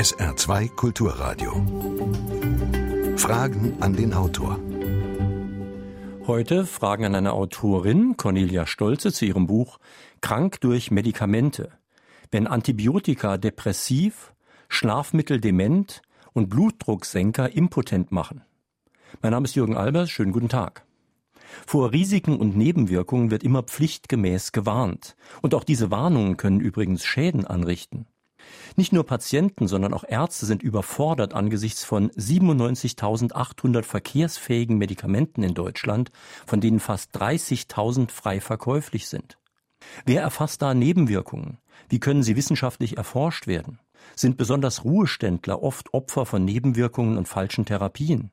SR2 Kulturradio. Fragen an den Autor. Heute Fragen an eine Autorin, Cornelia Stolze, zu ihrem Buch Krank durch Medikamente. Wenn Antibiotika depressiv, Schlafmittel dement und Blutdrucksenker impotent machen. Mein Name ist Jürgen Albers, schönen guten Tag. Vor Risiken und Nebenwirkungen wird immer pflichtgemäß gewarnt. Und auch diese Warnungen können übrigens Schäden anrichten. Nicht nur Patienten, sondern auch Ärzte sind überfordert angesichts von 97.800 verkehrsfähigen Medikamenten in Deutschland, von denen fast 30.000 frei verkäuflich sind. Wer erfasst da Nebenwirkungen? Wie können sie wissenschaftlich erforscht werden? Sind besonders Ruheständler oft Opfer von Nebenwirkungen und falschen Therapien?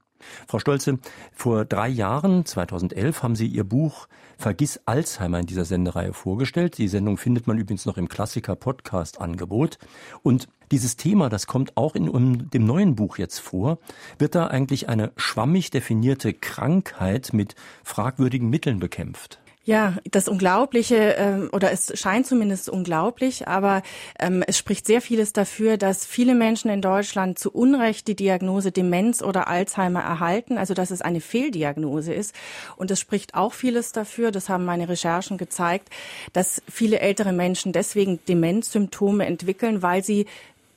Frau Stolze, vor drei Jahren, 2011, haben Sie Ihr Buch Vergiss Alzheimer in dieser Sendereihe vorgestellt. Die Sendung findet man übrigens noch im Klassiker-Podcast-Angebot. Und dieses Thema, das kommt auch in dem neuen Buch jetzt vor, wird da eigentlich eine schwammig definierte Krankheit mit fragwürdigen Mitteln bekämpft. Ja, das Unglaubliche, ähm, oder es scheint zumindest unglaublich, aber ähm, es spricht sehr vieles dafür, dass viele Menschen in Deutschland zu Unrecht die Diagnose Demenz oder Alzheimer erhalten, also dass es eine Fehldiagnose ist. Und es spricht auch vieles dafür, das haben meine Recherchen gezeigt, dass viele ältere Menschen deswegen Demenzsymptome entwickeln, weil sie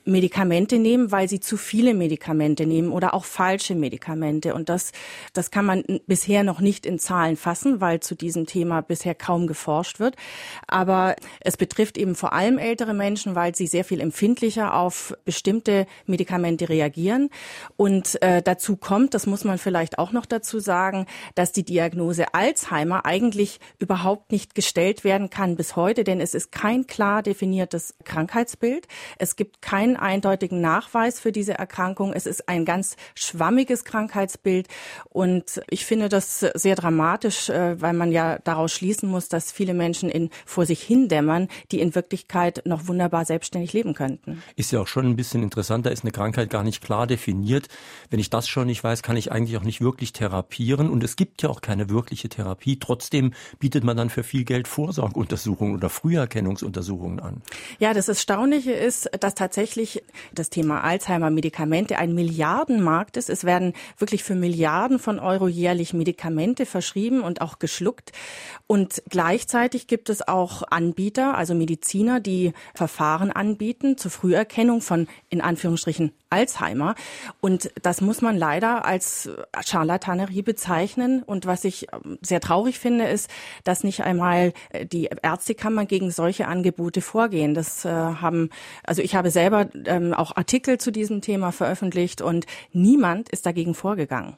Medikamente nehmen, weil sie zu viele Medikamente nehmen oder auch falsche Medikamente. Und das, das kann man bisher noch nicht in Zahlen fassen, weil zu diesem Thema bisher kaum geforscht wird. Aber es betrifft eben vor allem ältere Menschen, weil sie sehr viel empfindlicher auf bestimmte Medikamente reagieren. Und äh, dazu kommt, das muss man vielleicht auch noch dazu sagen, dass die Diagnose Alzheimer eigentlich überhaupt nicht gestellt werden kann bis heute, denn es ist kein klar definiertes Krankheitsbild. Es gibt kein keinen eindeutigen Nachweis für diese Erkrankung. Es ist ein ganz schwammiges Krankheitsbild und ich finde das sehr dramatisch, äh, weil man ja daraus schließen muss, dass viele Menschen in, vor sich hindämmern, die in Wirklichkeit noch wunderbar selbstständig leben könnten. Ist ja auch schon ein bisschen interessant, da ist eine Krankheit gar nicht klar definiert. Wenn ich das schon nicht weiß, kann ich eigentlich auch nicht wirklich therapieren und es gibt ja auch keine wirkliche Therapie. Trotzdem bietet man dann für viel Geld Vorsorgeuntersuchungen oder Früherkennungsuntersuchungen an. Ja, das Erstaunliche ist, dass tatsächlich tatsächlich das Thema Alzheimer-Medikamente ein Milliardenmarkt ist. Es werden wirklich für Milliarden von Euro jährlich Medikamente verschrieben und auch geschluckt. Und gleichzeitig gibt es auch Anbieter, also Mediziner, die Verfahren anbieten zur Früherkennung von in Anführungsstrichen Alzheimer. Und das muss man leider als Charlatanerie bezeichnen. Und was ich ähm, sehr traurig finde, ist, dass nicht einmal äh, die Ärztekammer gegen solche Angebote vorgehen. Das äh, haben, also ich habe selber ähm, auch Artikel zu diesem Thema veröffentlicht und niemand ist dagegen vorgegangen.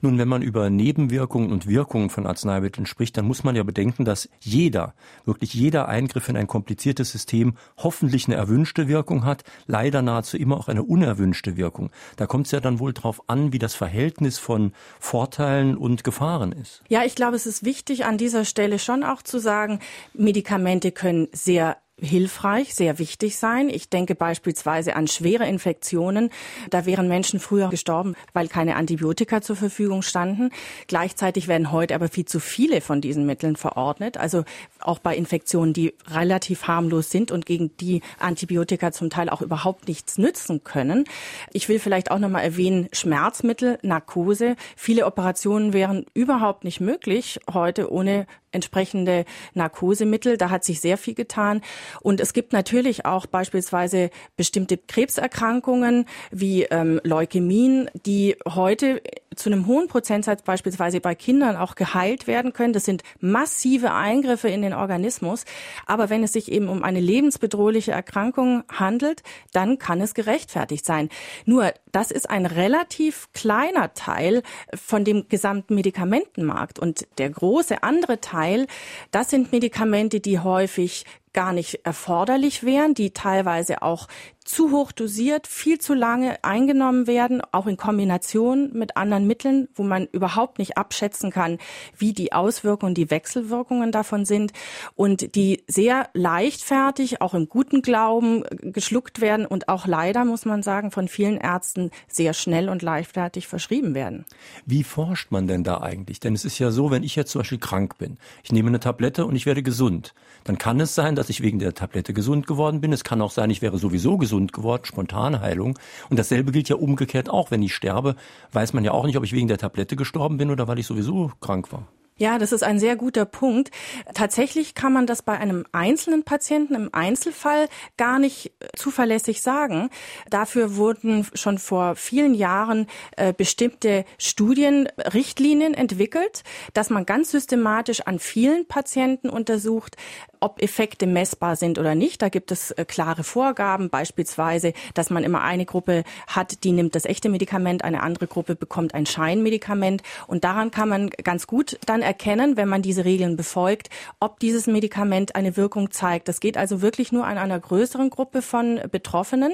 Nun, wenn man über Nebenwirkungen und Wirkungen von Arzneimitteln spricht, dann muss man ja bedenken, dass jeder, wirklich jeder Eingriff in ein kompliziertes System hoffentlich eine erwünschte Wirkung hat, leider nahezu immer auch eine unerwünschte Wirkung. Da kommt es ja dann wohl darauf an, wie das Verhältnis von Vorteilen und Gefahren ist. Ja, ich glaube, es ist wichtig an dieser Stelle schon auch zu sagen, Medikamente können sehr hilfreich, sehr wichtig sein. Ich denke beispielsweise an schwere Infektionen. Da wären Menschen früher gestorben, weil keine Antibiotika zur Verfügung standen. Gleichzeitig werden heute aber viel zu viele von diesen Mitteln verordnet. Also auch bei Infektionen, die relativ harmlos sind und gegen die Antibiotika zum Teil auch überhaupt nichts nützen können. Ich will vielleicht auch noch mal erwähnen, Schmerzmittel, Narkose. Viele Operationen wären überhaupt nicht möglich heute ohne entsprechende Narkosemittel. Da hat sich sehr viel getan. Und es gibt natürlich auch beispielsweise bestimmte Krebserkrankungen wie ähm, Leukämien, die heute zu einem hohen Prozentsatz beispielsweise bei Kindern auch geheilt werden können. Das sind massive Eingriffe in den Organismus. Aber wenn es sich eben um eine lebensbedrohliche Erkrankung handelt, dann kann es gerechtfertigt sein. Nur, das ist ein relativ kleiner Teil von dem gesamten Medikamentenmarkt. Und der große andere Teil, das sind Medikamente, die häufig gar nicht erforderlich wären, die teilweise auch zu hoch dosiert, viel zu lange eingenommen werden, auch in Kombination mit anderen Mitteln, wo man überhaupt nicht abschätzen kann, wie die Auswirkungen, die Wechselwirkungen davon sind und die sehr leichtfertig, auch im guten Glauben geschluckt werden und auch leider, muss man sagen, von vielen Ärzten sehr schnell und leichtfertig verschrieben werden. Wie forscht man denn da eigentlich? Denn es ist ja so, wenn ich jetzt zum Beispiel krank bin, ich nehme eine Tablette und ich werde gesund, dann kann es sein, dass ich wegen der Tablette gesund geworden bin. Es kann auch sein, ich wäre sowieso gesund gesund geworden, spontane Heilung. Und dasselbe gilt ja umgekehrt auch. Wenn ich sterbe, weiß man ja auch nicht, ob ich wegen der Tablette gestorben bin oder weil ich sowieso krank war. Ja, das ist ein sehr guter Punkt. Tatsächlich kann man das bei einem einzelnen Patienten im Einzelfall gar nicht äh, zuverlässig sagen. Dafür wurden schon vor vielen Jahren äh, bestimmte Studien, Richtlinien entwickelt, dass man ganz systematisch an vielen Patienten untersucht, ob Effekte messbar sind oder nicht. Da gibt es äh, klare Vorgaben, beispielsweise, dass man immer eine Gruppe hat, die nimmt das echte Medikament, eine andere Gruppe bekommt ein Scheinmedikament. Und daran kann man ganz gut dann erkennen, wenn man diese Regeln befolgt, ob dieses Medikament eine Wirkung zeigt. Das geht also wirklich nur an einer größeren Gruppe von Betroffenen.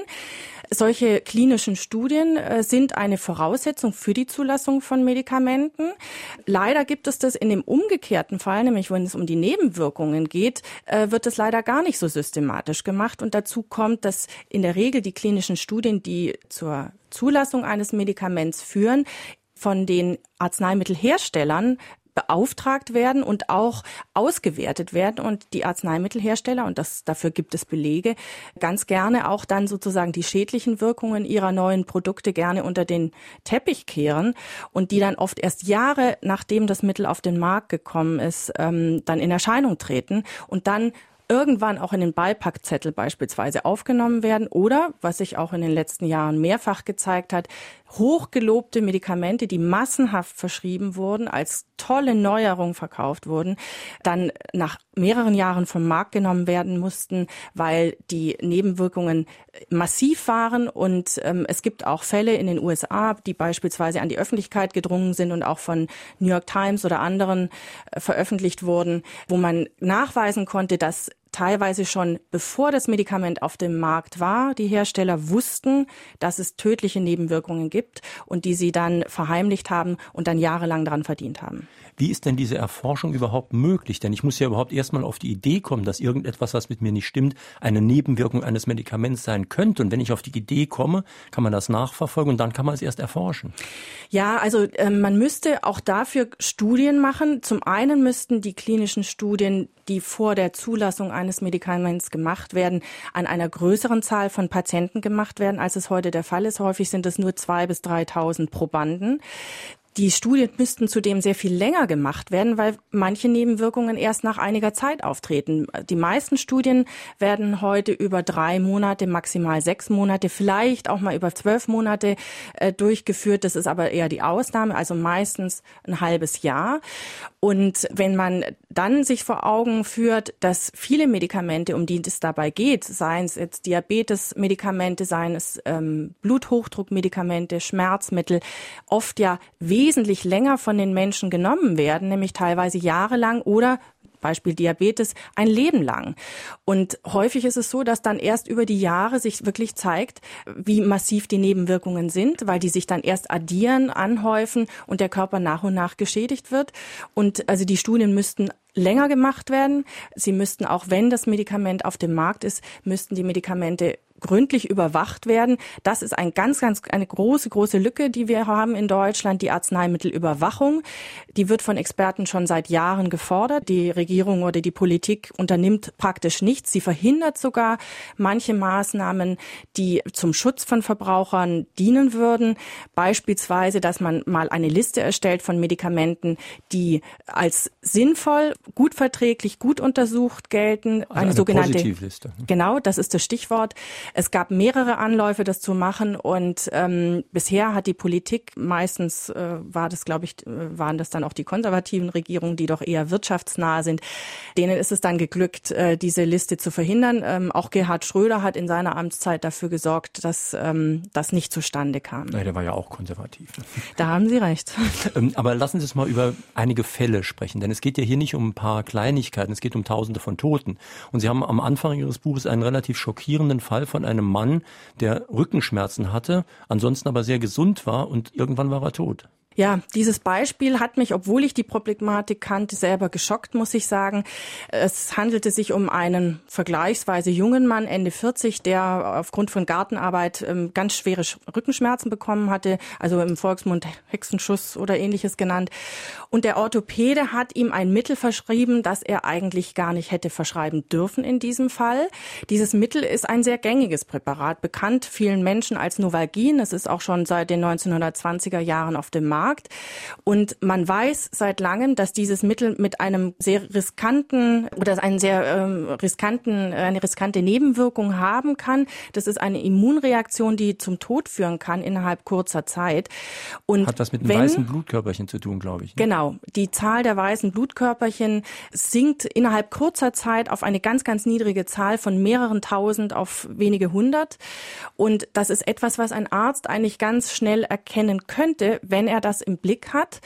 Solche klinischen Studien äh, sind eine Voraussetzung für die Zulassung von Medikamenten. Leider gibt es das in dem umgekehrten Fall, nämlich wenn es um die Nebenwirkungen geht, äh, wird es leider gar nicht so systematisch gemacht. Und dazu kommt, dass in der Regel die klinischen Studien, die zur Zulassung eines Medikaments führen, von den Arzneimittelherstellern beauftragt werden und auch ausgewertet werden. Und die Arzneimittelhersteller, und das, dafür gibt es Belege, ganz gerne auch dann sozusagen die schädlichen Wirkungen ihrer neuen Produkte gerne unter den Teppich kehren und die dann oft erst Jahre nachdem das Mittel auf den Markt gekommen ist, ähm, dann in Erscheinung treten. Und dann irgendwann auch in den Beipackzettel beispielsweise aufgenommen werden oder, was sich auch in den letzten Jahren mehrfach gezeigt hat, hochgelobte Medikamente, die massenhaft verschrieben wurden, als tolle Neuerung verkauft wurden, dann nach mehreren Jahren vom Markt genommen werden mussten, weil die Nebenwirkungen massiv waren. Und ähm, es gibt auch Fälle in den USA, die beispielsweise an die Öffentlichkeit gedrungen sind und auch von New York Times oder anderen äh, veröffentlicht wurden, wo man nachweisen konnte, dass teilweise schon bevor das Medikament auf dem Markt war, die Hersteller wussten, dass es tödliche Nebenwirkungen gibt und die sie dann verheimlicht haben und dann jahrelang daran verdient haben. Wie ist denn diese Erforschung überhaupt möglich? Denn ich muss ja überhaupt erstmal auf die Idee kommen, dass irgendetwas, was mit mir nicht stimmt, eine Nebenwirkung eines Medikaments sein könnte. Und wenn ich auf die Idee komme, kann man das nachverfolgen und dann kann man es erst erforschen. Ja, also äh, man müsste auch dafür Studien machen. Zum einen müssten die klinischen Studien, die vor der Zulassung eines Medikaments gemacht werden, an einer größeren Zahl von Patienten gemacht werden, als es heute der Fall ist. Häufig sind es nur zwei bis 3.000 Probanden. Die Studien müssten zudem sehr viel länger gemacht werden, weil manche Nebenwirkungen erst nach einiger Zeit auftreten. Die meisten Studien werden heute über drei Monate, maximal sechs Monate, vielleicht auch mal über zwölf Monate äh, durchgeführt. Das ist aber eher die Ausnahme, also meistens ein halbes Jahr. Und wenn man dann sich vor Augen führt, dass viele Medikamente, um die es dabei geht, seien es jetzt Diabetes-Medikamente, seien es ähm, Bluthochdruckmedikamente, Schmerzmittel, oft ja wesentlich länger von den Menschen genommen werden, nämlich teilweise jahrelang oder Beispiel Diabetes, ein Leben lang. Und häufig ist es so, dass dann erst über die Jahre sich wirklich zeigt, wie massiv die Nebenwirkungen sind, weil die sich dann erst addieren, anhäufen und der Körper nach und nach geschädigt wird. Und also die Studien müssten länger gemacht werden. Sie müssten auch, wenn das Medikament auf dem Markt ist, müssten die Medikamente gründlich überwacht werden. Das ist ein ganz, ganz, eine große, große Lücke, die wir haben in Deutschland, die Arzneimittelüberwachung. Die wird von Experten schon seit Jahren gefordert. Die Regierung oder die Politik unternimmt praktisch nichts. Sie verhindert sogar manche Maßnahmen, die zum Schutz von Verbrauchern dienen würden. Beispielsweise, dass man mal eine Liste erstellt von Medikamenten, die als sinnvoll, gut verträglich, gut untersucht gelten. Also eine, eine sogenannte Positivliste. Genau, das ist das Stichwort. Es gab mehrere Anläufe, das zu machen und ähm, bisher hat die Politik meistens äh, war das, glaube ich, äh, waren das dann auch die konservativen Regierungen, die doch eher wirtschaftsnah sind. Denen ist es dann geglückt, äh, diese Liste zu verhindern. Ähm, auch Gerhard Schröder hat in seiner Amtszeit dafür gesorgt, dass ähm, das nicht zustande kam. Ja, der war ja auch konservativ. Da haben Sie recht. Ähm, aber lassen Sie uns mal über einige Fälle sprechen, denn es geht ja hier nicht um ein paar Kleinigkeiten, es geht um Tausende von Toten. Und Sie haben am Anfang Ihres Buches einen relativ schockierenden Fall von einem Mann, der Rückenschmerzen hatte, ansonsten aber sehr gesund war und irgendwann war er tot. Ja, dieses Beispiel hat mich, obwohl ich die Problematik kannte, selber geschockt, muss ich sagen. Es handelte sich um einen vergleichsweise jungen Mann, Ende 40, der aufgrund von Gartenarbeit ähm, ganz schwere Rückenschmerzen bekommen hatte, also im Volksmund Hexenschuss oder ähnliches genannt. Und der Orthopäde hat ihm ein Mittel verschrieben, das er eigentlich gar nicht hätte verschreiben dürfen in diesem Fall. Dieses Mittel ist ein sehr gängiges Präparat, bekannt vielen Menschen als Novalgin. Es ist auch schon seit den 1920er Jahren auf dem Markt. Markt. Und man weiß seit langem, dass dieses Mittel mit einem sehr riskanten oder einen sehr ähm, riskanten, eine riskante Nebenwirkung haben kann. Das ist eine Immunreaktion, die zum Tod führen kann innerhalb kurzer Zeit. Und Hat was mit den wenn, weißen Blutkörperchen zu tun, glaube ich. Ne? Genau. Die Zahl der weißen Blutkörperchen sinkt innerhalb kurzer Zeit auf eine ganz, ganz niedrige Zahl von mehreren tausend auf wenige hundert. Und das ist etwas, was ein Arzt eigentlich ganz schnell erkennen könnte, wenn er das das im Blick hat.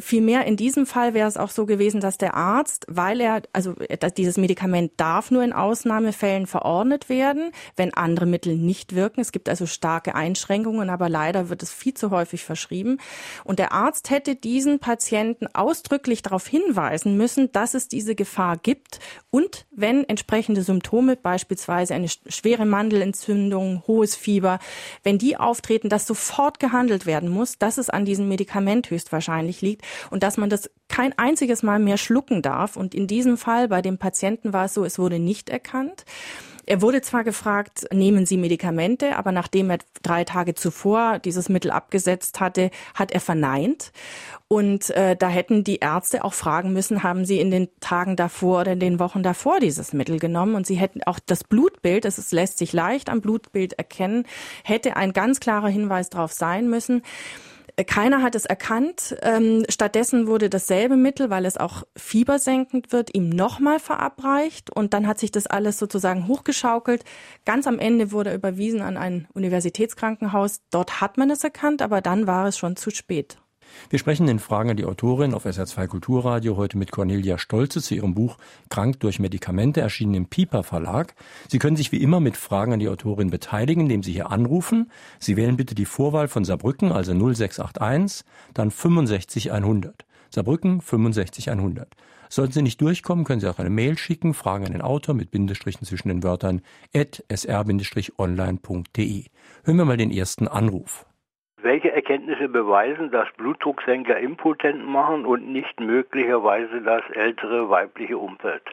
Vielmehr in diesem Fall wäre es auch so gewesen, dass der Arzt, weil er, also dieses Medikament darf nur in Ausnahmefällen verordnet werden, wenn andere Mittel nicht wirken. Es gibt also starke Einschränkungen, aber leider wird es viel zu häufig verschrieben. Und der Arzt hätte diesen Patienten ausdrücklich darauf hinweisen müssen, dass es diese Gefahr gibt und wenn entsprechende Symptome, beispielsweise eine schwere Mandelentzündung, hohes Fieber, wenn die auftreten, dass sofort gehandelt werden muss, dass es an diesem Medikament Medikament höchstwahrscheinlich liegt und dass man das kein einziges Mal mehr schlucken darf. Und in diesem Fall bei dem Patienten war es so, es wurde nicht erkannt. Er wurde zwar gefragt, nehmen Sie Medikamente, aber nachdem er drei Tage zuvor dieses Mittel abgesetzt hatte, hat er verneint. Und äh, da hätten die Ärzte auch fragen müssen, haben Sie in den Tagen davor oder in den Wochen davor dieses Mittel genommen? Und sie hätten auch das Blutbild, das lässt sich leicht am Blutbild erkennen, hätte ein ganz klarer Hinweis darauf sein müssen. Keiner hat es erkannt. Ähm, stattdessen wurde dasselbe Mittel, weil es auch fiebersenkend wird, ihm nochmal verabreicht. Und dann hat sich das alles sozusagen hochgeschaukelt. Ganz am Ende wurde er überwiesen an ein Universitätskrankenhaus. Dort hat man es erkannt, aber dann war es schon zu spät. Wir sprechen in Fragen an die Autorin auf SR2 Kulturradio heute mit Cornelia Stolze zu ihrem Buch Krank durch Medikamente, erschienen im Piper Verlag. Sie können sich wie immer mit Fragen an die Autorin beteiligen, indem Sie hier anrufen. Sie wählen bitte die Vorwahl von Saarbrücken, also 0681, dann 65100. Saarbrücken 65100. Sollten Sie nicht durchkommen, können Sie auch eine Mail schicken, Fragen an den Autor mit Bindestrichen zwischen den Wörtern at sr-online.de. Hören wir mal den ersten Anruf. Welche Erkenntnisse beweisen, dass Blutdrucksenker impotent machen und nicht möglicherweise das ältere weibliche Umfeld?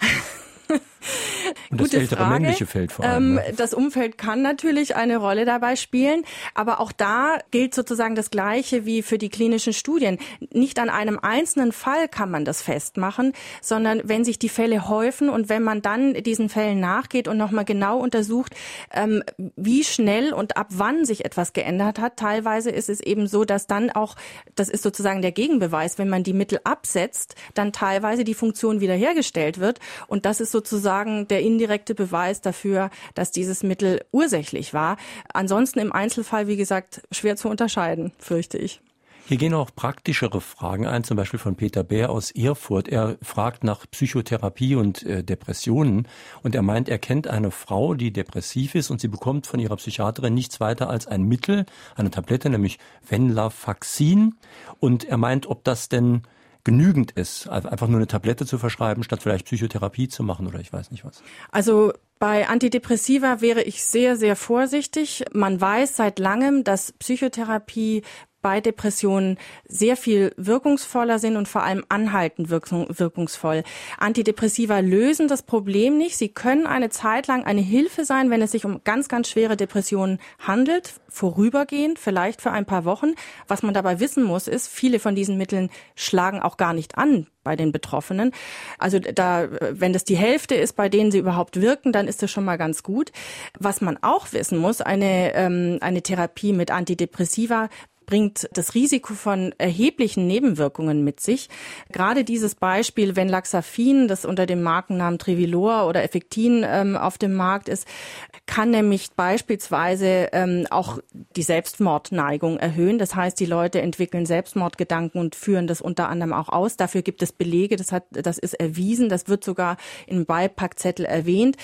Und das ältere Frage. männliche Feld vor allem. Ähm, ne? Das Umfeld kann natürlich eine Rolle dabei spielen, aber auch da gilt sozusagen das Gleiche wie für die klinischen Studien. Nicht an einem einzelnen Fall kann man das festmachen, sondern wenn sich die Fälle häufen und wenn man dann diesen Fällen nachgeht und nochmal genau untersucht, ähm, wie schnell und ab wann sich etwas geändert hat. Teilweise ist es eben so, dass dann auch, das ist sozusagen der Gegenbeweis, wenn man die Mittel absetzt, dann teilweise die Funktion wiederhergestellt wird. Und das ist sozusagen der indirekte Beweis dafür, dass dieses Mittel ursächlich war. Ansonsten im Einzelfall, wie gesagt, schwer zu unterscheiden, fürchte ich. Hier gehen auch praktischere Fragen ein, zum Beispiel von Peter Bär aus Erfurt. Er fragt nach Psychotherapie und äh, Depressionen und er meint, er kennt eine Frau, die depressiv ist und sie bekommt von ihrer Psychiaterin nichts weiter als ein Mittel, eine Tablette, nämlich Venlafaxin. Und er meint, ob das denn genügend ist, einfach nur eine Tablette zu verschreiben, statt vielleicht Psychotherapie zu machen oder ich weiß nicht was. Also bei Antidepressiva wäre ich sehr, sehr vorsichtig. Man weiß seit langem, dass Psychotherapie bei Depressionen sehr viel wirkungsvoller sind und vor allem anhaltend wirkungsvoll. Antidepressiva lösen das Problem nicht. Sie können eine Zeit lang eine Hilfe sein, wenn es sich um ganz, ganz schwere Depressionen handelt, vorübergehend, vielleicht für ein paar Wochen. Was man dabei wissen muss, ist, viele von diesen Mitteln schlagen auch gar nicht an bei den Betroffenen. Also da, wenn das die Hälfte ist, bei denen sie überhaupt wirken, dann ist das schon mal ganz gut. Was man auch wissen muss, eine, ähm, eine Therapie mit Antidepressiva bringt das Risiko von erheblichen Nebenwirkungen mit sich. Gerade dieses Beispiel, wenn Laxafin, das unter dem Markennamen Trivilor oder Effektin ähm, auf dem Markt ist, kann nämlich beispielsweise ähm, auch die Selbstmordneigung erhöhen. Das heißt, die Leute entwickeln Selbstmordgedanken und führen das unter anderem auch aus. Dafür gibt es Belege, das, hat, das ist erwiesen, das wird sogar im Beipackzettel erwähnt.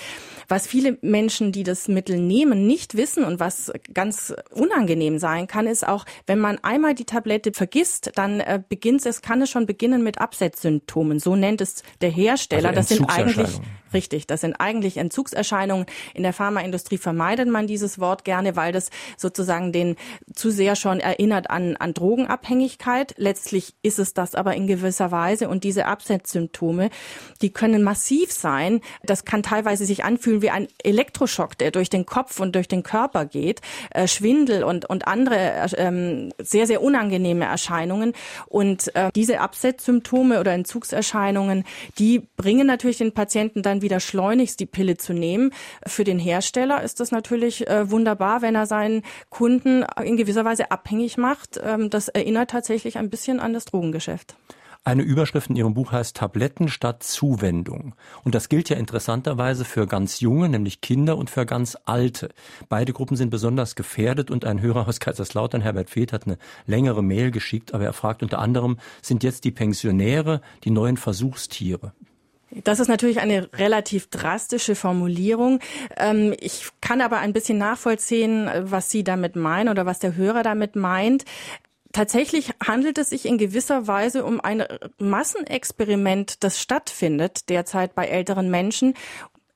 Was viele Menschen, die das Mittel nehmen, nicht wissen und was ganz unangenehm sein kann, ist auch, wenn wenn man einmal die Tablette vergisst, dann äh, beginnt es, kann es schon beginnen mit Absetzsymptomen. So nennt es der Hersteller. Also das sind eigentlich Richtig, das sind eigentlich Entzugserscheinungen. In der Pharmaindustrie vermeidet man dieses Wort gerne, weil das sozusagen den zu sehr schon erinnert an, an Drogenabhängigkeit. Letztlich ist es das aber in gewisser Weise. Und diese Absetzsymptome, die können massiv sein. Das kann teilweise sich anfühlen wie ein Elektroschock, der durch den Kopf und durch den Körper geht. Äh, Schwindel und, und andere ähm, sehr, sehr unangenehme Erscheinungen. Und äh, diese Absetzsymptome oder Entzugserscheinungen, die bringen natürlich den Patienten dann wieder schleunigst die Pille zu nehmen. Für den Hersteller ist das natürlich äh, wunderbar, wenn er seinen Kunden in gewisser Weise abhängig macht. Ähm, das erinnert tatsächlich ein bisschen an das Drogengeschäft. Eine Überschrift in Ihrem Buch heißt Tabletten statt Zuwendung. Und das gilt ja interessanterweise für ganz junge, nämlich Kinder und für ganz alte. Beide Gruppen sind besonders gefährdet und ein Hörer aus Kaiserslautern, Herbert Feeth, hat eine längere Mail geschickt, aber er fragt unter anderem, sind jetzt die Pensionäre die neuen Versuchstiere? Das ist natürlich eine relativ drastische Formulierung. Ähm, ich kann aber ein bisschen nachvollziehen, was Sie damit meinen oder was der Hörer damit meint. Tatsächlich handelt es sich in gewisser Weise um ein Massenexperiment, das stattfindet derzeit bei älteren Menschen.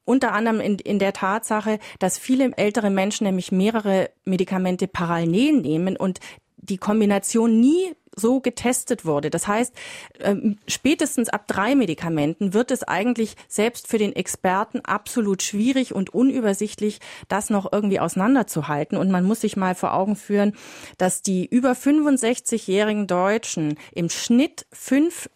Unter anderem in, in der Tatsache, dass viele ältere Menschen nämlich mehrere Medikamente parallel nehmen und die Kombination nie so getestet wurde. Das heißt, ähm, spätestens ab drei Medikamenten wird es eigentlich selbst für den Experten absolut schwierig und unübersichtlich, das noch irgendwie auseinanderzuhalten. Und man muss sich mal vor Augen führen, dass die über 65-jährigen Deutschen im Schnitt fünf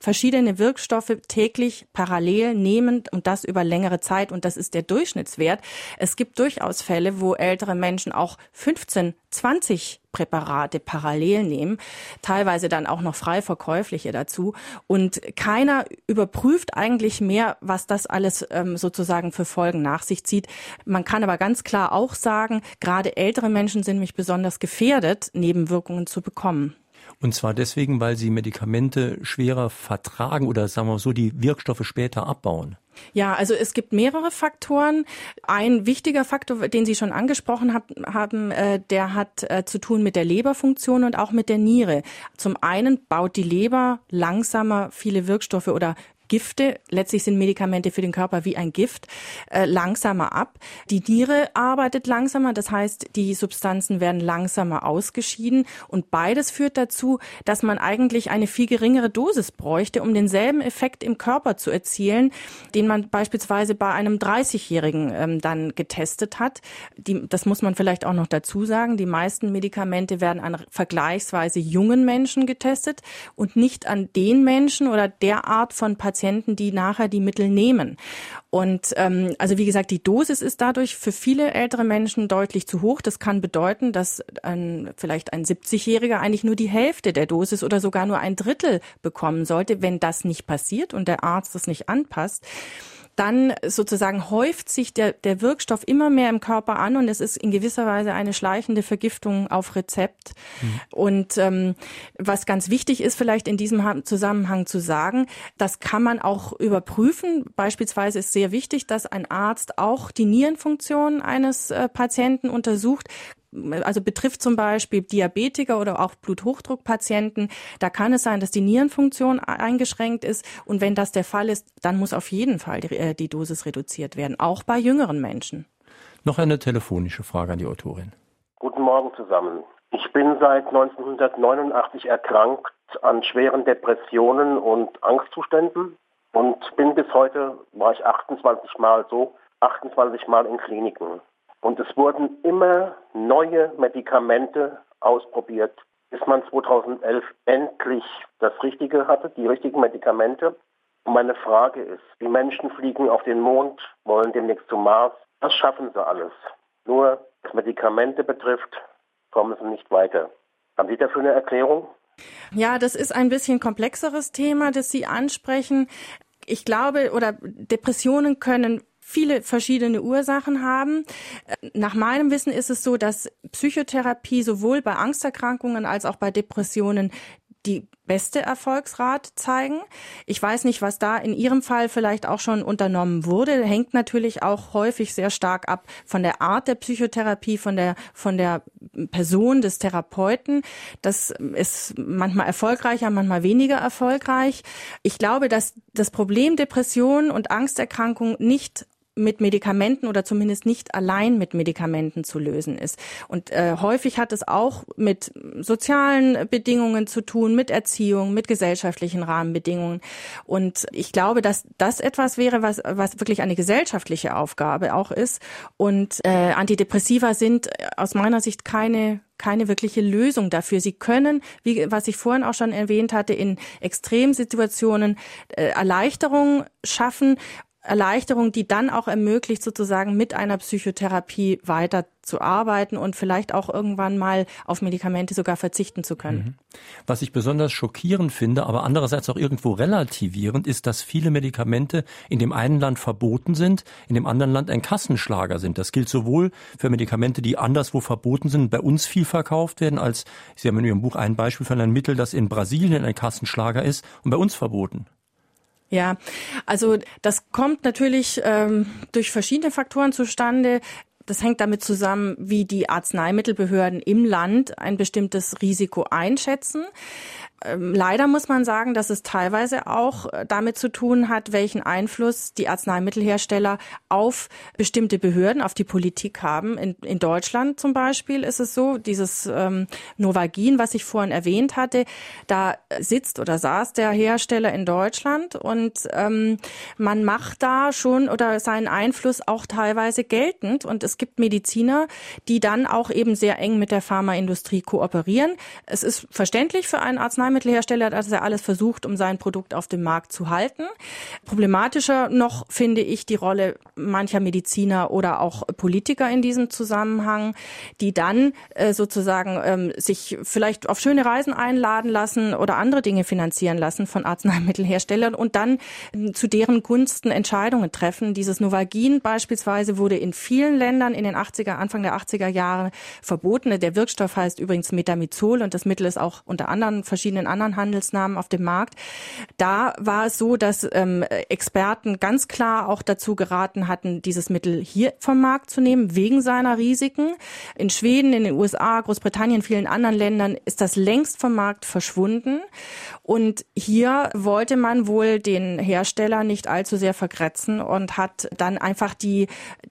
verschiedene Wirkstoffe täglich parallel nehmen und das über längere Zeit und das ist der Durchschnittswert. Es gibt durchaus Fälle, wo ältere Menschen auch 15, 20 Präparate parallel nehmen, teilweise dann auch noch frei verkäufliche dazu und keiner überprüft eigentlich mehr, was das alles ähm, sozusagen für Folgen nach sich zieht. Man kann aber ganz klar auch sagen, gerade ältere Menschen sind mich besonders gefährdet, Nebenwirkungen zu bekommen. Und zwar deswegen, weil sie Medikamente schwerer vertragen oder sagen wir so, die Wirkstoffe später abbauen. Ja, also es gibt mehrere Faktoren. Ein wichtiger Faktor, den Sie schon angesprochen hab, haben, äh, der hat äh, zu tun mit der Leberfunktion und auch mit der Niere. Zum einen baut die Leber langsamer viele Wirkstoffe oder Gifte, letztlich sind Medikamente für den Körper wie ein Gift, äh, langsamer ab. Die Niere arbeitet langsamer, das heißt, die Substanzen werden langsamer ausgeschieden und beides führt dazu, dass man eigentlich eine viel geringere Dosis bräuchte, um denselben Effekt im Körper zu erzielen, den man beispielsweise bei einem 30-Jährigen ähm, dann getestet hat. Die, das muss man vielleicht auch noch dazu sagen. Die meisten Medikamente werden an vergleichsweise jungen Menschen getestet und nicht an den Menschen oder der Art von Patienten, Patienten, die nachher die Mittel nehmen. Und ähm, also wie gesagt, die Dosis ist dadurch für viele ältere Menschen deutlich zu hoch. Das kann bedeuten, dass ein, vielleicht ein 70-Jähriger eigentlich nur die Hälfte der Dosis oder sogar nur ein Drittel bekommen sollte. Wenn das nicht passiert und der Arzt das nicht anpasst, dann sozusagen häuft sich der, der Wirkstoff immer mehr im Körper an und es ist in gewisser Weise eine schleichende Vergiftung auf Rezept. Mhm. Und ähm, was ganz wichtig ist, vielleicht in diesem Zusammenhang zu sagen, das kann man auch überprüfen. Beispielsweise ist sehr wichtig, dass ein Arzt auch die Nierenfunktion eines äh, Patienten untersucht also betrifft zum Beispiel Diabetiker oder auch Bluthochdruckpatienten. Da kann es sein, dass die Nierenfunktion eingeschränkt ist. Und wenn das der Fall ist, dann muss auf jeden Fall die, äh, die Dosis reduziert werden, auch bei jüngeren Menschen. Noch eine telefonische Frage an die Autorin. Guten Morgen zusammen. Ich bin seit 1989 erkrankt an schweren Depressionen und Angstzuständen und bin bis heute, war ich 28 Mal so, 28 Mal in Kliniken. Und es wurden immer neue Medikamente ausprobiert, bis man 2011 endlich das Richtige hatte, die richtigen Medikamente. Und meine Frage ist, die Menschen fliegen auf den Mond, wollen demnächst zum Mars. Das schaffen sie alles. Nur was Medikamente betrifft, kommen sie nicht weiter. Haben Sie dafür eine Erklärung? Ja, das ist ein bisschen komplexeres Thema, das Sie ansprechen. Ich glaube, oder Depressionen können viele verschiedene Ursachen haben. Nach meinem Wissen ist es so, dass Psychotherapie sowohl bei Angsterkrankungen als auch bei Depressionen die beste Erfolgsrat zeigen. Ich weiß nicht, was da in Ihrem Fall vielleicht auch schon unternommen wurde. Hängt natürlich auch häufig sehr stark ab von der Art der Psychotherapie, von der, von der Person des Therapeuten. Das ist manchmal erfolgreicher, manchmal weniger erfolgreich. Ich glaube, dass das Problem Depression und Angsterkrankung nicht mit Medikamenten oder zumindest nicht allein mit Medikamenten zu lösen ist. Und äh, häufig hat es auch mit sozialen Bedingungen zu tun, mit Erziehung, mit gesellschaftlichen Rahmenbedingungen. Und ich glaube, dass das etwas wäre, was, was wirklich eine gesellschaftliche Aufgabe auch ist. Und äh, Antidepressiva sind aus meiner Sicht keine keine wirkliche Lösung dafür. Sie können, wie was ich vorhin auch schon erwähnt hatte, in Extremsituationen äh, Erleichterung schaffen Erleichterung, die dann auch ermöglicht, sozusagen mit einer Psychotherapie weiter zu arbeiten und vielleicht auch irgendwann mal auf Medikamente sogar verzichten zu können. Mhm. Was ich besonders schockierend finde, aber andererseits auch irgendwo relativierend, ist, dass viele Medikamente in dem einen Land verboten sind, in dem anderen Land ein Kassenschlager sind. Das gilt sowohl für Medikamente, die anderswo verboten sind, bei uns viel verkauft werden, als Sie haben in Ihrem Buch ein Beispiel von einem Mittel, das in Brasilien ein Kassenschlager ist und bei uns verboten. Ja, also das kommt natürlich ähm, durch verschiedene Faktoren zustande. Das hängt damit zusammen, wie die Arzneimittelbehörden im Land ein bestimmtes Risiko einschätzen. Ähm, leider muss man sagen, dass es teilweise auch äh, damit zu tun hat, welchen Einfluss die Arzneimittelhersteller auf bestimmte Behörden, auf die Politik haben. In, in Deutschland zum Beispiel ist es so, dieses ähm, Novagin, was ich vorhin erwähnt hatte, da sitzt oder saß der Hersteller in Deutschland und ähm, man macht da schon oder seinen Einfluss auch teilweise geltend. Und es gibt Mediziner, die dann auch eben sehr eng mit der Pharmaindustrie kooperieren. Es ist verständlich für einen Arzneimittel Arzneimittelhersteller hat er alles versucht, um sein Produkt auf dem Markt zu halten. Problematischer noch finde ich die Rolle mancher Mediziner oder auch Politiker in diesem Zusammenhang, die dann äh, sozusagen ähm, sich vielleicht auf schöne Reisen einladen lassen oder andere Dinge finanzieren lassen von Arzneimittelherstellern und dann äh, zu deren Gunsten Entscheidungen treffen. Dieses Novagin beispielsweise wurde in vielen Ländern in den 80er, Anfang der 80er Jahre verboten. Der Wirkstoff heißt übrigens Metamizol und das Mittel ist auch unter anderem verschiedene verschiedenen anderen Handelsnamen auf dem Markt. Da war es so, dass ähm, Experten ganz klar auch dazu geraten hatten, dieses Mittel hier vom Markt zu nehmen, wegen seiner Risiken. In Schweden, in den USA, Großbritannien, vielen anderen Ländern ist das längst vom Markt verschwunden. Und hier wollte man wohl den Hersteller nicht allzu sehr vergrätzen und hat dann einfach die,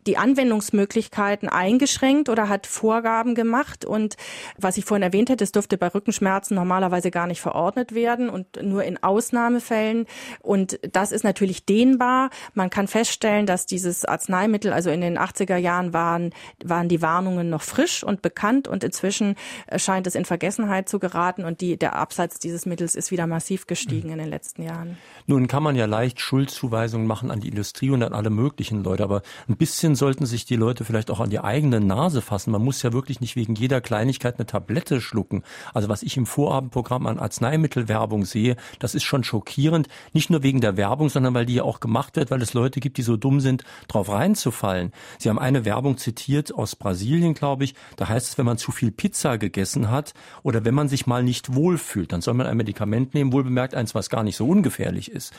die Anwendungsmöglichkeiten eingeschränkt oder hat Vorgaben gemacht. Und was ich vorhin erwähnt hätte, es durfte bei Rückenschmerzen normalerweise gar nicht nicht verordnet werden und nur in Ausnahmefällen. Und das ist natürlich dehnbar. Man kann feststellen, dass dieses Arzneimittel, also in den 80er Jahren waren, waren die Warnungen noch frisch und bekannt und inzwischen scheint es in Vergessenheit zu geraten und die, der Absatz dieses Mittels ist wieder massiv gestiegen in den letzten Jahren. Nun kann man ja leicht Schuldzuweisungen machen an die Industrie und an alle möglichen Leute, aber ein bisschen sollten sich die Leute vielleicht auch an die eigene Nase fassen. Man muss ja wirklich nicht wegen jeder Kleinigkeit eine Tablette schlucken. Also was ich im Vorabendprogramm an Arzneimittelwerbung sehe, das ist schon schockierend. Nicht nur wegen der Werbung, sondern weil die ja auch gemacht wird, weil es Leute gibt, die so dumm sind, drauf reinzufallen. Sie haben eine Werbung zitiert aus Brasilien, glaube ich. Da heißt es, wenn man zu viel Pizza gegessen hat oder wenn man sich mal nicht wohlfühlt, dann soll man ein Medikament nehmen, wohlbemerkt eins, was gar nicht so ungefährlich ist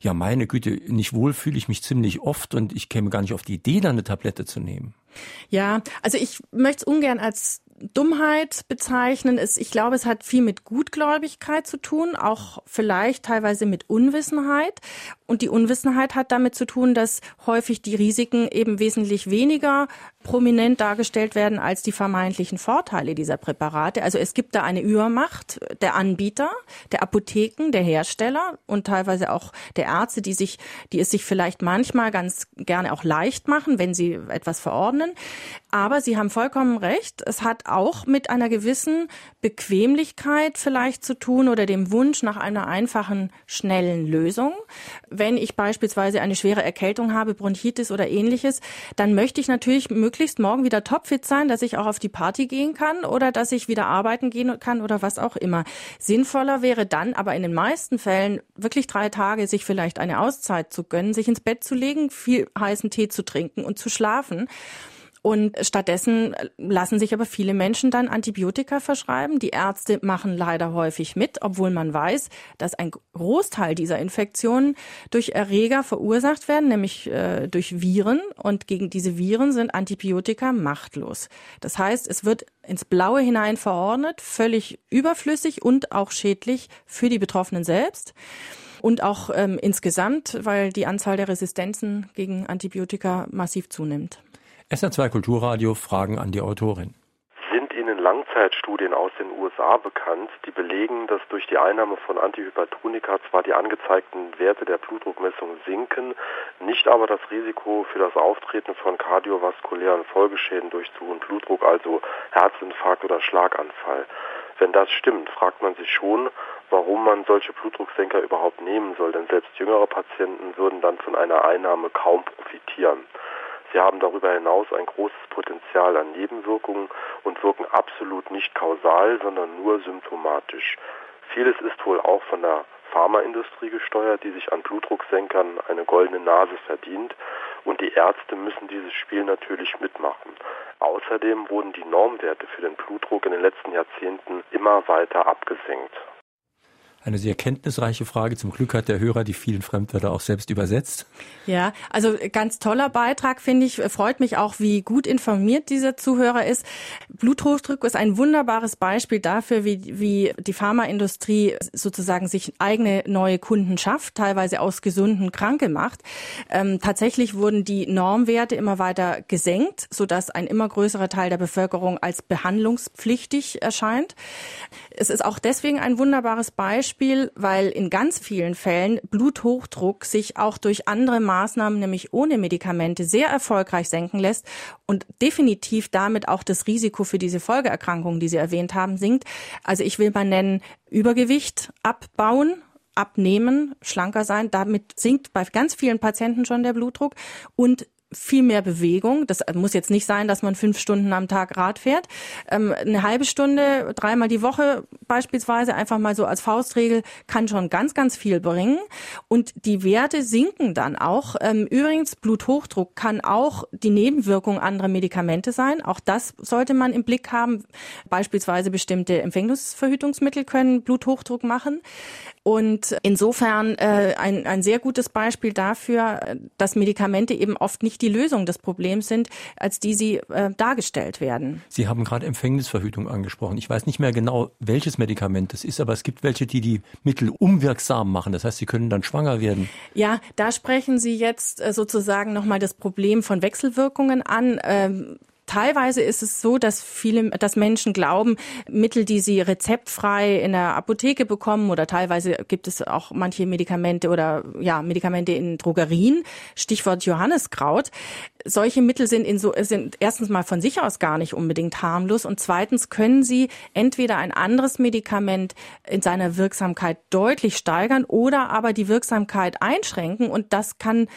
ja meine Güte, nicht wohl fühle ich mich ziemlich oft und ich käme gar nicht auf die Idee, da eine Tablette zu nehmen. Ja, also ich möchte es ungern als Dummheit bezeichnen. Es, ich glaube, es hat viel mit Gutgläubigkeit zu tun, auch vielleicht teilweise mit Unwissenheit. Und die Unwissenheit hat damit zu tun, dass häufig die Risiken eben wesentlich weniger prominent dargestellt werden als die vermeintlichen Vorteile dieser Präparate. Also es gibt da eine Übermacht der Anbieter, der Apotheken, der Hersteller und teilweise auch der Ärzte, die sich, die es sich vielleicht manchmal ganz gerne auch leicht machen, wenn sie etwas verordnen. Aber Sie haben vollkommen recht. Es hat auch mit einer gewissen Bequemlichkeit vielleicht zu tun oder dem Wunsch nach einer einfachen, schnellen Lösung. Wenn ich beispielsweise eine schwere Erkältung habe, Bronchitis oder ähnliches, dann möchte ich natürlich möglichst morgen wieder topfit sein, dass ich auch auf die Party gehen kann oder dass ich wieder arbeiten gehen kann oder was auch immer. Sinnvoller wäre dann aber in den meisten Fällen wirklich drei Tage sich vielleicht eine Auszeit zu gönnen, sich ins Bett zu legen, viel heißen Tee zu trinken und zu schlafen Und stattdessen lassen sich aber viele Menschen dann Antibiotika verschreiben. Die Ärzte machen leider häufig mit, obwohl man weiß, dass ein Großteil dieser Infektionen durch Erreger verursacht werden, nämlich äh, durch Viren. Und gegen diese Viren sind Antibiotika machtlos. Das heißt, es wird ins Blaue hinein verordnet, völlig überflüssig und auch schädlich für die Betroffenen selbst und auch ähm, insgesamt, weil die Anzahl der Resistenzen gegen Antibiotika massiv zunimmt. SR2 Kulturradio Fragen an die Autorin. Sind Ihnen Langzeitstudien aus den USA bekannt, die belegen, dass durch die Einnahme von Antihypertonika zwar die angezeigten Werte der Blutdruckmessung sinken, nicht aber das Risiko für das Auftreten von kardiovaskulären Folgeschäden durch zu hohen Blutdruck, also Herzinfarkt oder Schlaganfall? Wenn das stimmt, fragt man sich schon, warum man solche Blutdrucksenker überhaupt nehmen soll, denn selbst jüngere Patienten würden dann von einer Einnahme kaum profitieren. Sie haben darüber hinaus ein großes Potenzial an Nebenwirkungen und wirken absolut nicht kausal, sondern nur symptomatisch. Vieles ist wohl auch von der Pharmaindustrie gesteuert, die sich an Blutdrucksenkern eine goldene Nase verdient und die Ärzte müssen dieses Spiel natürlich mitmachen. Außerdem wurden die Normwerte für den Blutdruck in den letzten Jahrzehnten immer weiter abgesenkt. Eine sehr kenntnisreiche Frage. Zum Glück hat der Hörer die vielen Fremdwörter auch selbst übersetzt. Ja, also ganz toller Beitrag, finde ich. Freut mich auch, wie gut informiert dieser Zuhörer ist. Bluthochdruck ist ein wunderbares Beispiel dafür, wie, wie die Pharmaindustrie sozusagen sich eigene neue Kunden schafft, teilweise aus gesunden Kranke macht. Ähm, tatsächlich wurden die Normwerte immer weiter gesenkt, sodass ein immer größerer Teil der Bevölkerung als behandlungspflichtig erscheint. Es ist auch deswegen ein wunderbares Beispiel, Beispiel, weil in ganz vielen Fällen Bluthochdruck sich auch durch andere Maßnahmen, nämlich ohne Medikamente, sehr erfolgreich senken lässt und definitiv damit auch das Risiko für diese Folgeerkrankungen, die Sie erwähnt haben, sinkt. Also ich will mal nennen, Übergewicht abbauen, abnehmen, schlanker sein. Damit sinkt bei ganz vielen Patienten schon der Blutdruck und viel mehr Bewegung. Das muss jetzt nicht sein, dass man fünf Stunden am Tag Rad fährt. Ähm, eine halbe Stunde, dreimal die Woche beispielsweise, einfach mal so als Faustregel, kann schon ganz, ganz viel bringen. Und die Werte sinken dann auch. Ähm, übrigens, Bluthochdruck kann auch die Nebenwirkung anderer Medikamente sein. Auch das sollte man im Blick haben. Beispielsweise bestimmte Empfängnisverhütungsmittel können Bluthochdruck machen. Und insofern äh, ein, ein sehr gutes Beispiel dafür, dass Medikamente eben oft nicht die Lösung des Problems sind, als die sie äh, dargestellt werden. Sie haben gerade Empfängnisverhütung angesprochen. Ich weiß nicht mehr genau, welches Medikament es ist, aber es gibt welche, die die Mittel unwirksam machen. Das heißt, sie können dann schwanger werden. Ja, da sprechen Sie jetzt äh, sozusagen nochmal das Problem von Wechselwirkungen an. Ähm, Teilweise ist es so, dass viele, dass Menschen glauben, Mittel, die sie rezeptfrei in der Apotheke bekommen oder teilweise gibt es auch manche Medikamente oder ja Medikamente in Drogerien. Stichwort Johanneskraut. Solche Mittel sind, in so, sind erstens mal von sich aus gar nicht unbedingt harmlos und zweitens können sie entweder ein anderes Medikament in seiner Wirksamkeit deutlich steigern oder aber die Wirksamkeit einschränken und das kann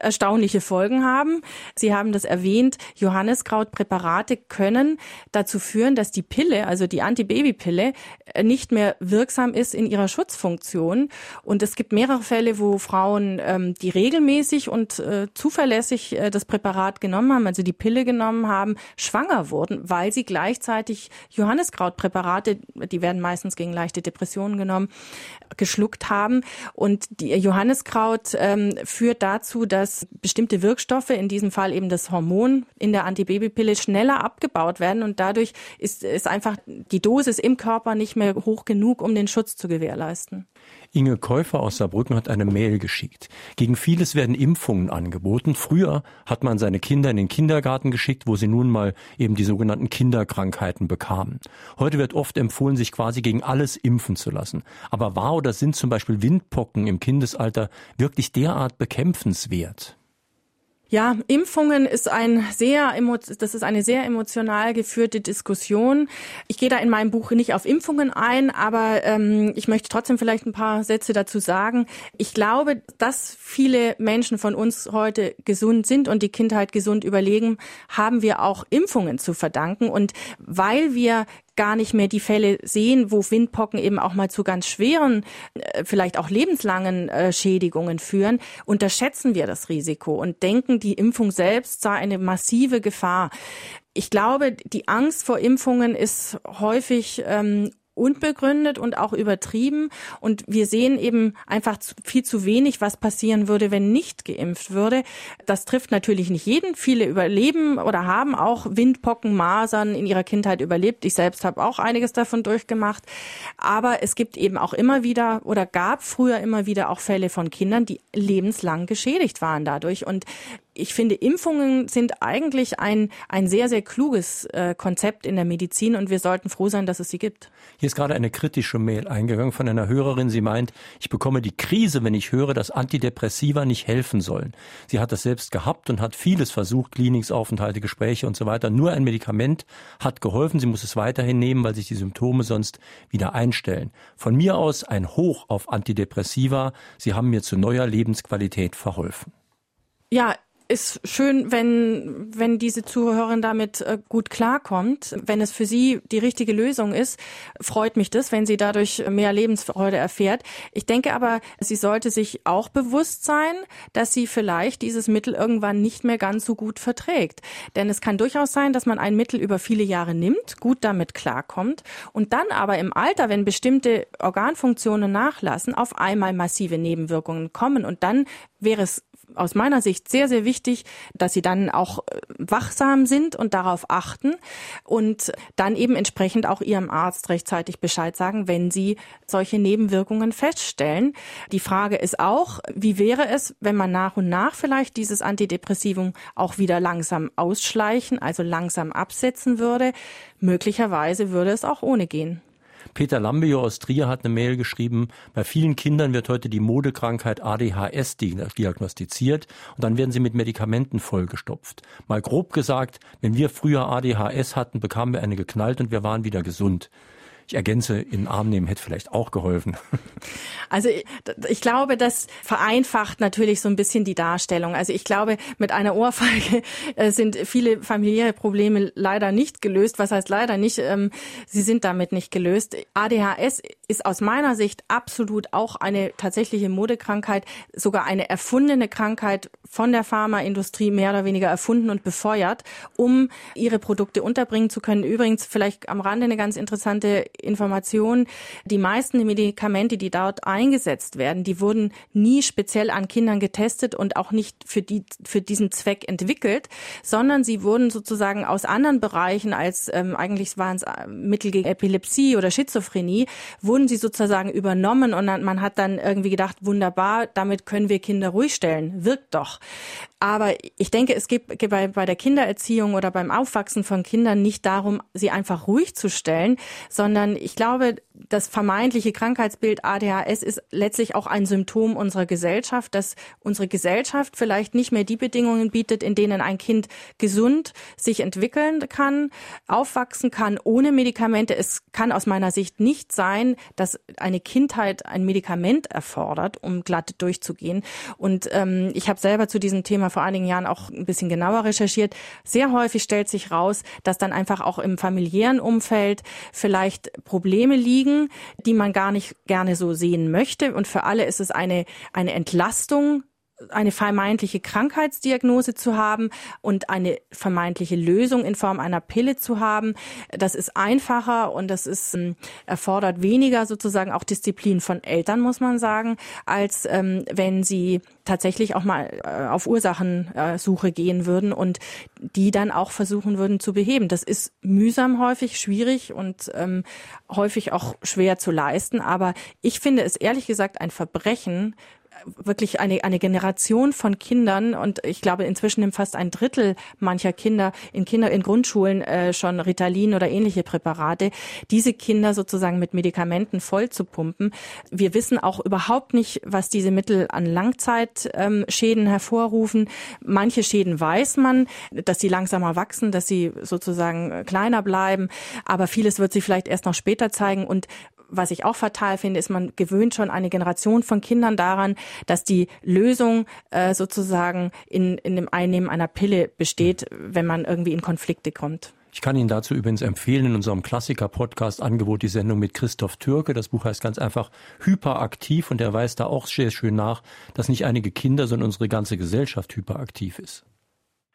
erstaunliche Folgen haben. Sie haben das erwähnt, Johanniskrautpräparate können dazu führen, dass die Pille, also die Antibabypille, äh, nicht mehr wirksam ist in ihrer Schutzfunktion. Und es gibt mehrere Fälle, wo Frauen, ähm, die regelmäßig und äh, zuverlässig äh, das Präparat genommen haben, also die Pille genommen haben, schwanger wurden, weil sie gleichzeitig Johanniskrautpräparate, die werden meistens gegen leichte Depressionen genommen, geschluckt haben. Und die Johanniskraut ähm, führt dazu, dass bestimmte Wirkstoffe, in diesem Fall eben das Hormon in der Antibabypille, schneller abgebaut werden und dadurch ist, ist einfach die Dosis im Körper nicht mehr hoch genug, um den Schutz zu gewährleisten. Inge Käufer aus Saarbrücken hat eine Mail geschickt. Gegen vieles werden Impfungen angeboten. Früher hat man seine Kinder in den Kindergarten geschickt, wo sie nun mal eben die sogenannten Kinderkrankheiten bekamen. Heute wird oft empfohlen, sich quasi gegen alles impfen zu lassen. Aber war oder sind zum Beispiel Windpocken im Kindesalter wirklich derart bekämpfenswert? Ja, Impfungen ist ein sehr, das ist eine sehr emotional geführte Diskussion. Ich gehe da in meinem Buch nicht auf Impfungen ein, aber ähm, ich möchte trotzdem vielleicht ein paar Sätze dazu sagen. Ich glaube, dass viele Menschen von uns heute gesund sind und die Kindheit gesund überlegen, haben wir auch Impfungen zu verdanken. Und weil wir gar nicht mehr die Fälle sehen, wo Windpocken eben auch mal zu ganz schweren, äh, vielleicht auch lebenslangen äh, Schädigungen führen, unterschätzen wir das Risiko und denken, die Impfung selbst sei eine massive Gefahr. Ich glaube, die Angst vor Impfungen ist häufig ähm, unbegründet und auch übertrieben. Und wir sehen eben einfach viel zu wenig, was passieren würde, wenn nicht geimpft würde. Das trifft natürlich nicht jeden. Viele überleben oder haben auch Windpocken, Masern in ihrer Kindheit überlebt. Ich selbst habe auch einiges davon durchgemacht. Aber es gibt eben auch immer wieder oder gab früher immer wieder auch Fälle von Kindern, die lebenslang geschädigt waren dadurch. Und ich finde, Impfungen sind eigentlich ein, ein sehr, sehr kluges äh, Konzept in der Medizin und wir sollten froh sein, dass es sie gibt. Hier ist gerade eine kritische Mail eingegangen von einer Hörerin. Sie meint, ich bekomme die Krise, wenn ich höre, dass Antidepressiva nicht helfen sollen. Sie hat das selbst gehabt und hat vieles versucht, Kliniksaufenthalte, Gespräche und so weiter. Nur ein Medikament hat geholfen. Sie muss es weiterhin nehmen, weil sich die Symptome sonst wieder einstellen. Von mir aus ein Hoch auf Antidepressiva. Sie haben mir zu neuer Lebensqualität verholfen. Ja, ist schön, wenn, wenn diese Zuhörerin damit äh, gut klarkommt. Wenn es für sie die richtige Lösung ist, freut mich das, wenn sie dadurch mehr Lebensfreude erfährt. Ich denke aber, sie sollte sich auch bewusst sein, dass sie vielleicht dieses Mittel irgendwann nicht mehr ganz so gut verträgt. Denn es kann durchaus sein, dass man ein Mittel über viele Jahre nimmt, gut damit klarkommt und dann aber im Alter, wenn bestimmte Organfunktionen nachlassen, auf einmal massive Nebenwirkungen kommen und dann wäre es aus meiner Sicht sehr, sehr wichtig, dass sie dann auch äh, wachsam sind und darauf achten und dann eben entsprechend auch ihrem Arzt rechtzeitig Bescheid sagen, wenn sie solche Nebenwirkungen feststellen. Die Frage ist auch, wie wäre es, wenn man nach und nach vielleicht dieses Antidepressivum auch wieder langsam ausschleichen, also langsam absetzen würde? Möglicherweise würde es auch ohne gehen. Peter Lambio aus Trier hat eine Mail geschrieben, bei vielen Kindern wird heute die Modekrankheit ADHS diagnostiziert und dann werden sie mit Medikamenten vollgestopft. Mal grob gesagt, wenn wir früher ADHS hatten, bekamen wir eine geknallt und wir waren wieder gesund. Ich ergänze, in den Arm nehmen hätte vielleicht auch geholfen. Also ich glaube, das vereinfacht natürlich so ein bisschen die Darstellung. Also ich glaube, mit einer Ohrfeige äh, sind viele familiäre Probleme leider nicht gelöst. Was heißt leider nicht? Ähm, sie sind damit nicht gelöst. ADHS ist aus meiner Sicht absolut auch eine tatsächliche Modekrankheit, sogar eine erfundene Krankheit von der Pharmaindustrie mehr oder weniger erfunden und befeuert, um ihre Produkte unterbringen zu können. Übrigens vielleicht am Rande eine ganz interessante Information. Die meisten Medikamente, die dort eingesetzt werden, die wurden nie speziell an Kindern getestet und auch nicht für, die, für diesen Zweck entwickelt, sondern sie wurden sozusagen aus anderen Bereichen als ähm, eigentlich waren es äh, Mittel gegen Epilepsie oder Schizophrenie, wurden sie sozusagen übernommen und man hat dann irgendwie gedacht, wunderbar, damit können wir Kinder ruhig stellen. Wirkt doch. Aber ich denke, es geht bei, bei der Kindererziehung oder beim Aufwachsen von Kindern nicht darum, sie einfach ruhig zu stellen, sondern ich glaube, das vermeintliche Krankheitsbild ADHS ist letztlich auch ein Symptom unserer Gesellschaft, dass unsere Gesellschaft vielleicht nicht mehr die Bedingungen bietet, in denen ein Kind gesund sich entwickeln kann, aufwachsen kann ohne Medikamente. Es kann aus meiner Sicht nicht sein, dass eine Kindheit ein Medikament erfordert, um glatt durchzugehen. Und ähm, ich habe selber zu diesem Thema vor einigen Jahren auch ein bisschen genauer recherchiert. Sehr häufig stellt sich raus, dass dann einfach auch im familiären Umfeld vielleicht Probleme liegen, die man gar nicht gerne so sehen möchte. Und für alle ist es eine, eine Entlastung, eine vermeintliche Krankheitsdiagnose zu haben und eine vermeintliche Lösung in Form einer Pille zu haben. Das ist einfacher und das ist ähm, erfordert weniger sozusagen auch Disziplin von Eltern, muss man sagen, als ähm, wenn sie tatsächlich auch mal äh, auf Ursachensuche äh, gehen würden und die dann auch versuchen würden zu beheben. Das ist mühsam häufig, schwierig und ähm, häufig auch schwer zu leisten. Aber ich finde es ehrlich gesagt ein Verbrechen, wirklich eine, eine Generation von Kindern und ich glaube inzwischen nimmt fast ein Drittel mancher Kinder in Kinder in Grundschulen äh, schon Ritalin oder ähnliche Präparate, diese Kinder sozusagen mit Medikamenten voll zu pumpen. Wir wissen auch überhaupt nicht, was diese Mittel an Langzeitschäden ähm, hervorrufen. Manche Schäden weiß man, dass sie langsamer wachsen, dass sie sozusagen kleiner bleiben, aber vieles wird sich vielleicht erst noch später zeigen und was ich auch fatal finde, ist, man gewöhnt schon eine Generation von Kindern daran, dass die Lösung äh, sozusagen in, in dem Einnehmen einer Pille besteht, wenn man irgendwie in Konflikte kommt. Ich kann Ihnen dazu übrigens empfehlen, in unserem Klassiker-Podcast-Angebot die Sendung mit Christoph Türke. Das Buch heißt ganz einfach Hyperaktiv und er weist da auch sehr schön nach, dass nicht einige Kinder, sondern unsere ganze Gesellschaft hyperaktiv ist.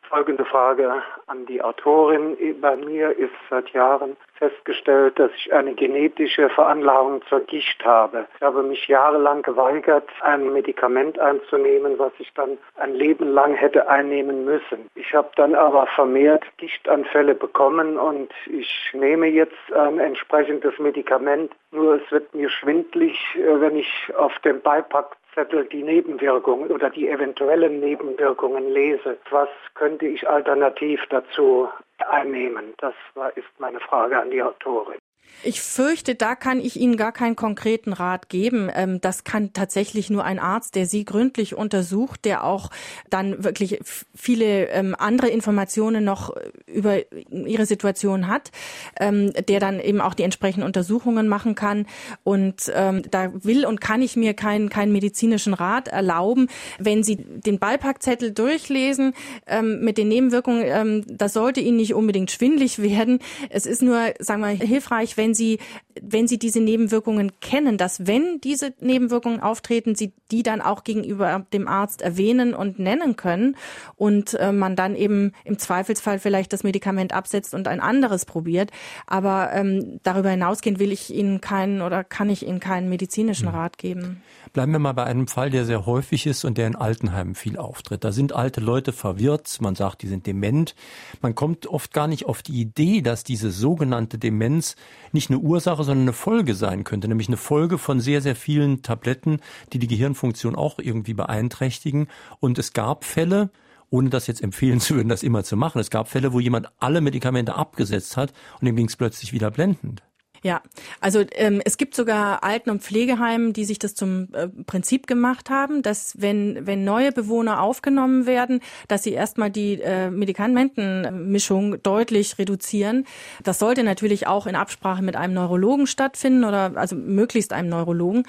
Folgende Frage an die Autorin. Bei mir ist seit Jahren festgestellt, dass ich eine genetische Veranlagung zur Gicht habe. Ich habe mich jahrelang geweigert, ein Medikament einzunehmen, was ich dann ein Leben lang hätte einnehmen müssen. Ich habe dann aber vermehrt Gichtanfälle bekommen und ich nehme jetzt ein entsprechendes Medikament. Nur es wird mir schwindlig, äh, wenn ich auf dem Beipack Zettel die Nebenwirkungen oder die eventuellen Nebenwirkungen lese. Was könnte ich alternativ dazu einnehmen? Das ist meine Frage an die Autorin. Ich fürchte, da kann ich Ihnen gar keinen konkreten Rat geben. Ähm, das kann tatsächlich nur ein Arzt, der Sie gründlich untersucht, der auch dann wirklich viele ähm, andere Informationen noch über Ihre Situation hat, ähm, der dann eben auch die entsprechenden Untersuchungen machen kann. Und da will und kann ich mir keinen, keinen medizinischen Rat erlauben. Wenn Sie den Beipackzettel durchlesen mit den Nebenwirkungen, das sollte Ihnen nicht unbedingt schwindlig werden. Es ist nur, sagen wir, hilfreich, wenn Sie, wenn Sie diese Nebenwirkungen kennen, dass wenn diese Nebenwirkungen auftreten, Sie die dann auch gegenüber dem Arzt erwähnen und nennen können und äh, man dann eben im Zweifelsfall vielleicht das Medikament absetzt und ein anderes probiert. Aber ähm, darüber hinausgehend will ich Ihnen keinen oder kann ich Ihnen keinen medizinischen Rat geben. Bleiben wir mal bei einem Fall, der sehr häufig ist und der in Altenheimen viel auftritt. Da sind alte Leute verwirrt, man sagt, die sind dement. Man kommt oft gar nicht auf die Idee, dass diese sogenannte Demenz nicht eine Ursache, sondern eine Folge sein könnte, nämlich eine Folge von sehr, sehr vielen Tabletten, die die Gehirnfunktion auch irgendwie beeinträchtigen. Und es gab Fälle, ohne das jetzt empfehlen zu würden, das immer zu machen. Es gab Fälle, wo jemand alle Medikamente abgesetzt hat und ihm ging es plötzlich wieder blendend. Ja, also ähm, es gibt sogar Alten- und Pflegeheimen, die sich das zum äh, Prinzip gemacht haben, dass wenn, wenn neue Bewohner aufgenommen werden, dass sie erstmal die äh, Medikamentenmischung deutlich reduzieren. Das sollte natürlich auch in Absprache mit einem Neurologen stattfinden oder also möglichst einem Neurologen,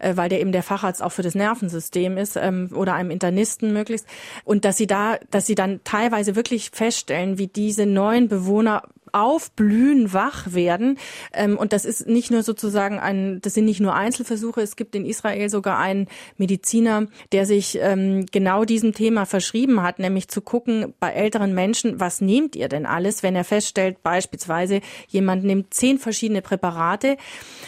äh, weil der eben der Facharzt auch für das Nervensystem ist ähm, oder einem Internisten möglichst. Und dass sie da, dass sie dann teilweise wirklich feststellen, wie diese neuen Bewohner aufblühen, wach werden. Ähm, und das ist nicht nur sozusagen ein, das sind nicht nur Einzelversuche. Es gibt in Israel sogar einen Mediziner, der sich ähm, genau diesem Thema verschrieben hat, nämlich zu gucken bei älteren Menschen, was nehmt ihr denn alles, wenn er feststellt, beispielsweise jemand nimmt zehn verschiedene Präparate,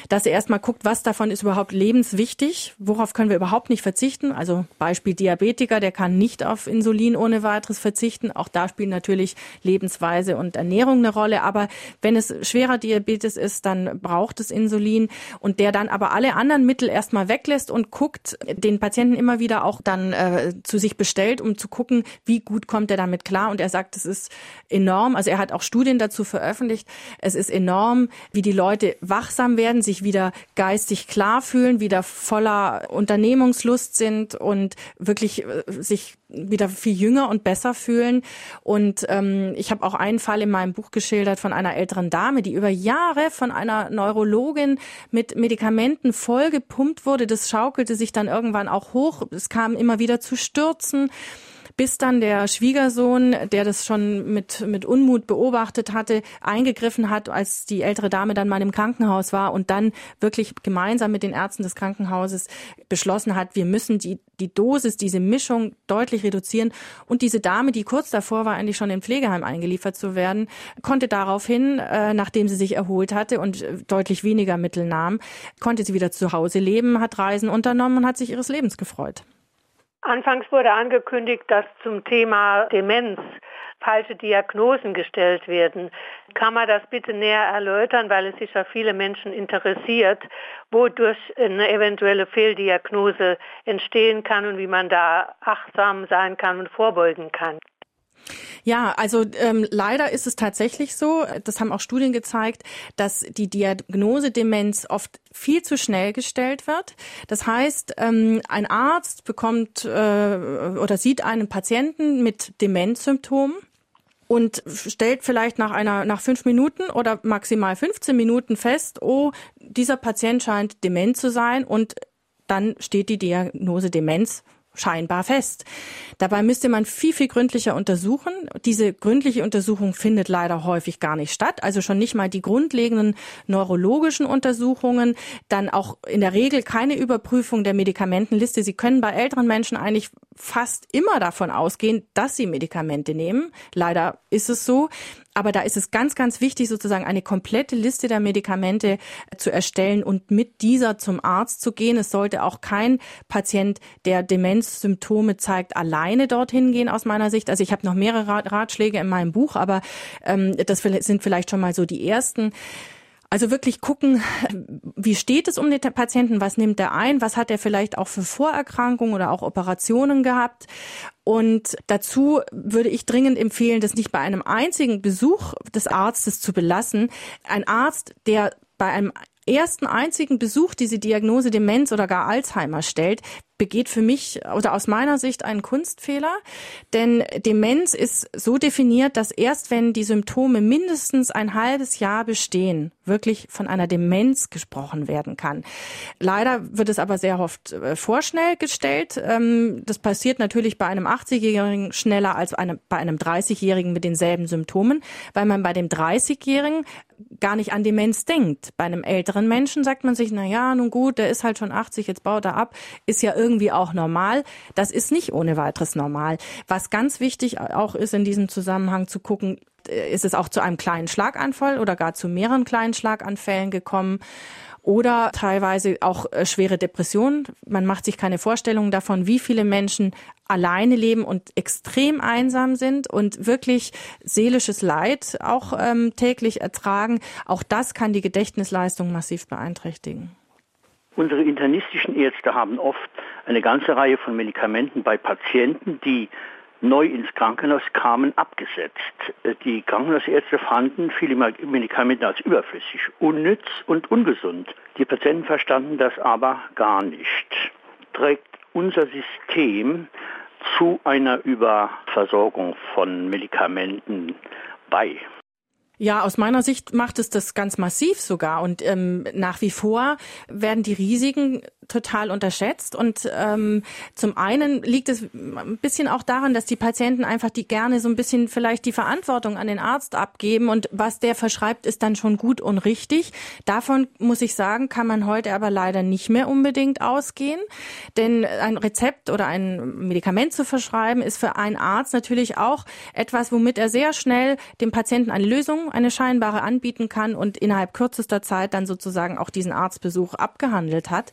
dass er erstmal guckt, was davon ist überhaupt lebenswichtig, worauf können wir überhaupt nicht verzichten. Also Beispiel Diabetiker, der kann nicht auf Insulin ohne weiteres verzichten. Auch da spielen natürlich Lebensweise und Ernährung eine Rolle. Rolle. Aber wenn es schwerer Diabetes ist, dann braucht es Insulin und der dann aber alle anderen Mittel erstmal weglässt und guckt, den Patienten immer wieder auch dann äh, zu sich bestellt, um zu gucken, wie gut kommt er damit klar. Und er sagt, es ist enorm. Also er hat auch Studien dazu veröffentlicht. Es ist enorm, wie die Leute wachsam werden, sich wieder geistig klar fühlen, wieder voller Unternehmungslust sind und wirklich äh, sich wieder viel jünger und besser fühlen. Und ähm, ich habe auch einen Fall in meinem Buch geschildert von einer älteren Dame, die über Jahre von einer Neurologin mit Medikamenten vollgepumpt wurde. Das schaukelte sich dann irgendwann auch hoch. Es kam immer wieder zu Stürzen bis dann der Schwiegersohn, der das schon mit, mit Unmut beobachtet hatte, eingegriffen hat, als die ältere Dame dann mal im Krankenhaus war und dann wirklich gemeinsam mit den Ärzten des Krankenhauses beschlossen hat, wir müssen die, die Dosis, diese Mischung deutlich reduzieren. Und diese Dame, die kurz davor war, eigentlich schon in Pflegeheim eingeliefert zu werden, konnte daraufhin, äh, nachdem sie sich erholt hatte und äh, deutlich weniger Mittel nahm, konnte sie wieder zu Hause leben, hat Reisen unternommen und hat sich ihres Lebens gefreut. Anfangs wurde angekündigt, dass zum Thema Demenz falsche Diagnosen gestellt werden. Kann man das bitte näher erläutern, weil es sicher viele Menschen interessiert, wodurch eine eventuelle Fehldiagnose entstehen kann und wie man da achtsam sein kann und vorbeugen kann? Ja, also ähm, leider ist es tatsächlich so, das haben auch Studien gezeigt, dass die Diagnose Demenz oft viel zu schnell gestellt wird. Das heißt, ähm, ein Arzt bekommt äh, oder sieht einen Patienten mit Demenzsymptomen und stellt vielleicht nach einer nach fünf Minuten oder maximal 15 Minuten fest, oh, dieser Patient scheint dement zu sein und dann steht die Diagnose Demenz scheinbar fest. Dabei müsste man viel, viel gründlicher untersuchen. Diese gründliche Untersuchung findet leider häufig gar nicht statt. Also schon nicht mal die grundlegenden neurologischen Untersuchungen, dann auch in der Regel keine Überprüfung der Medikamentenliste. Sie können bei älteren Menschen eigentlich fast immer davon ausgehen, dass sie Medikamente nehmen. Leider ist es so. Aber da ist es ganz, ganz wichtig, sozusagen eine komplette Liste der Medikamente zu erstellen und mit dieser zum Arzt zu gehen. Es sollte auch kein Patient, der Demenzsymptome zeigt, alleine dorthin gehen, aus meiner Sicht. Also ich habe noch mehrere Ratschläge in meinem Buch, aber ähm, das sind vielleicht schon mal so die ersten. Also wirklich gucken, wie steht es um den Patienten, was nimmt er ein, was hat er vielleicht auch für Vorerkrankungen oder auch Operationen gehabt. Und dazu würde ich dringend empfehlen, das nicht bei einem einzigen Besuch des Arztes zu belassen. Ein Arzt, der bei einem ersten einzigen Besuch diese Diagnose Demenz oder gar Alzheimer stellt, begeht für mich oder aus meiner Sicht einen Kunstfehler. Denn Demenz ist so definiert, dass erst wenn die Symptome mindestens ein halbes Jahr bestehen, wirklich von einer Demenz gesprochen werden kann. Leider wird es aber sehr oft äh, vorschnell gestellt. Ähm, das passiert natürlich bei einem 80-Jährigen schneller als bei einem 30-Jährigen mit denselben Symptomen, weil man bei dem 30-Jährigen gar nicht an Demenz denkt. Bei einem älteren Menschen sagt man sich, na ja, nun gut, der ist halt schon 80, jetzt baut er ab, ist ja irgendwie irgendwie auch normal. Das ist nicht ohne weiteres normal. Was ganz wichtig auch ist in diesem Zusammenhang zu gucken, äh, ist es auch zu einem kleinen Schlaganfall oder gar zu mehreren kleinen Schlaganfällen gekommen oder teilweise auch äh, schwere Depressionen. Man macht sich keine Vorstellung davon, wie viele Menschen alleine leben und extrem einsam sind und wirklich seelisches Leid auch ähm, täglich ertragen. Auch das kann die Gedächtnisleistung massiv beeinträchtigen. Unsere internistischen Ärzte haben oft eine ganze Reihe von Medikamenten bei Patienten, die neu ins Krankenhaus kamen, abgesetzt. Die Krankenhausärzte fanden viele Medikamente als überflüssig, unnütz und ungesund. Die Patienten verstanden das aber gar nicht. Trägt unser System zu einer Überversorgung von Medikamenten bei. Ja, aus meiner Sicht macht es das ganz massiv sogar. Und ähm, nach wie vor werden die Risiken total unterschätzt. Und ähm, zum einen liegt es ein bisschen auch daran, dass die Patienten einfach die gerne so ein bisschen vielleicht die Verantwortung an den Arzt abgeben und was der verschreibt, ist dann schon gut und richtig. Davon muss ich sagen, kann man heute aber leider nicht mehr unbedingt ausgehen. Denn ein Rezept oder ein Medikament zu verschreiben, ist für einen Arzt natürlich auch etwas, womit er sehr schnell dem Patienten eine Lösung, eine scheinbare anbieten kann und innerhalb kürzester Zeit dann sozusagen auch diesen Arztbesuch abgehandelt hat.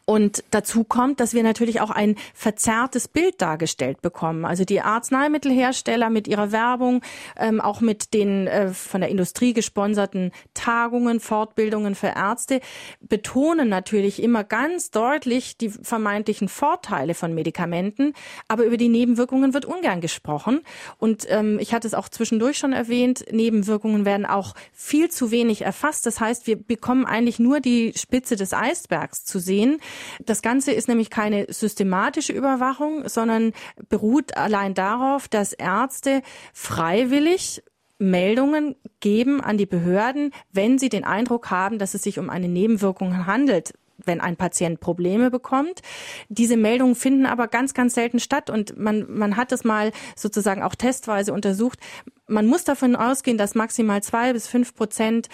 Und dazu kommt, dass wir natürlich auch ein verzerrtes Bild dargestellt bekommen. Also die Arzneimittelhersteller mit ihrer Werbung, ähm, auch mit den äh, von der Industrie gesponserten Tagungen, Fortbildungen für Ärzte, betonen natürlich immer ganz deutlich die vermeintlichen Vorteile von Medikamenten, aber über die Nebenwirkungen wird ungern gesprochen. Und ähm, ich hatte es auch zwischendurch schon erwähnt, Nebenwirkungen werden auch viel zu wenig erfasst. Das heißt, wir bekommen eigentlich nur die Spitze des Eisbergs zu sehen. Das Ganze ist nämlich keine systematische Überwachung, sondern beruht allein darauf, dass Ärzte freiwillig Meldungen geben an die Behörden, wenn sie den Eindruck haben, dass es sich um eine Nebenwirkung handelt wenn ein Patient Probleme bekommt. Diese Meldungen finden aber ganz, ganz selten statt und man, man hat es mal sozusagen auch testweise untersucht. Man muss davon ausgehen, dass maximal zwei bis fünf Prozent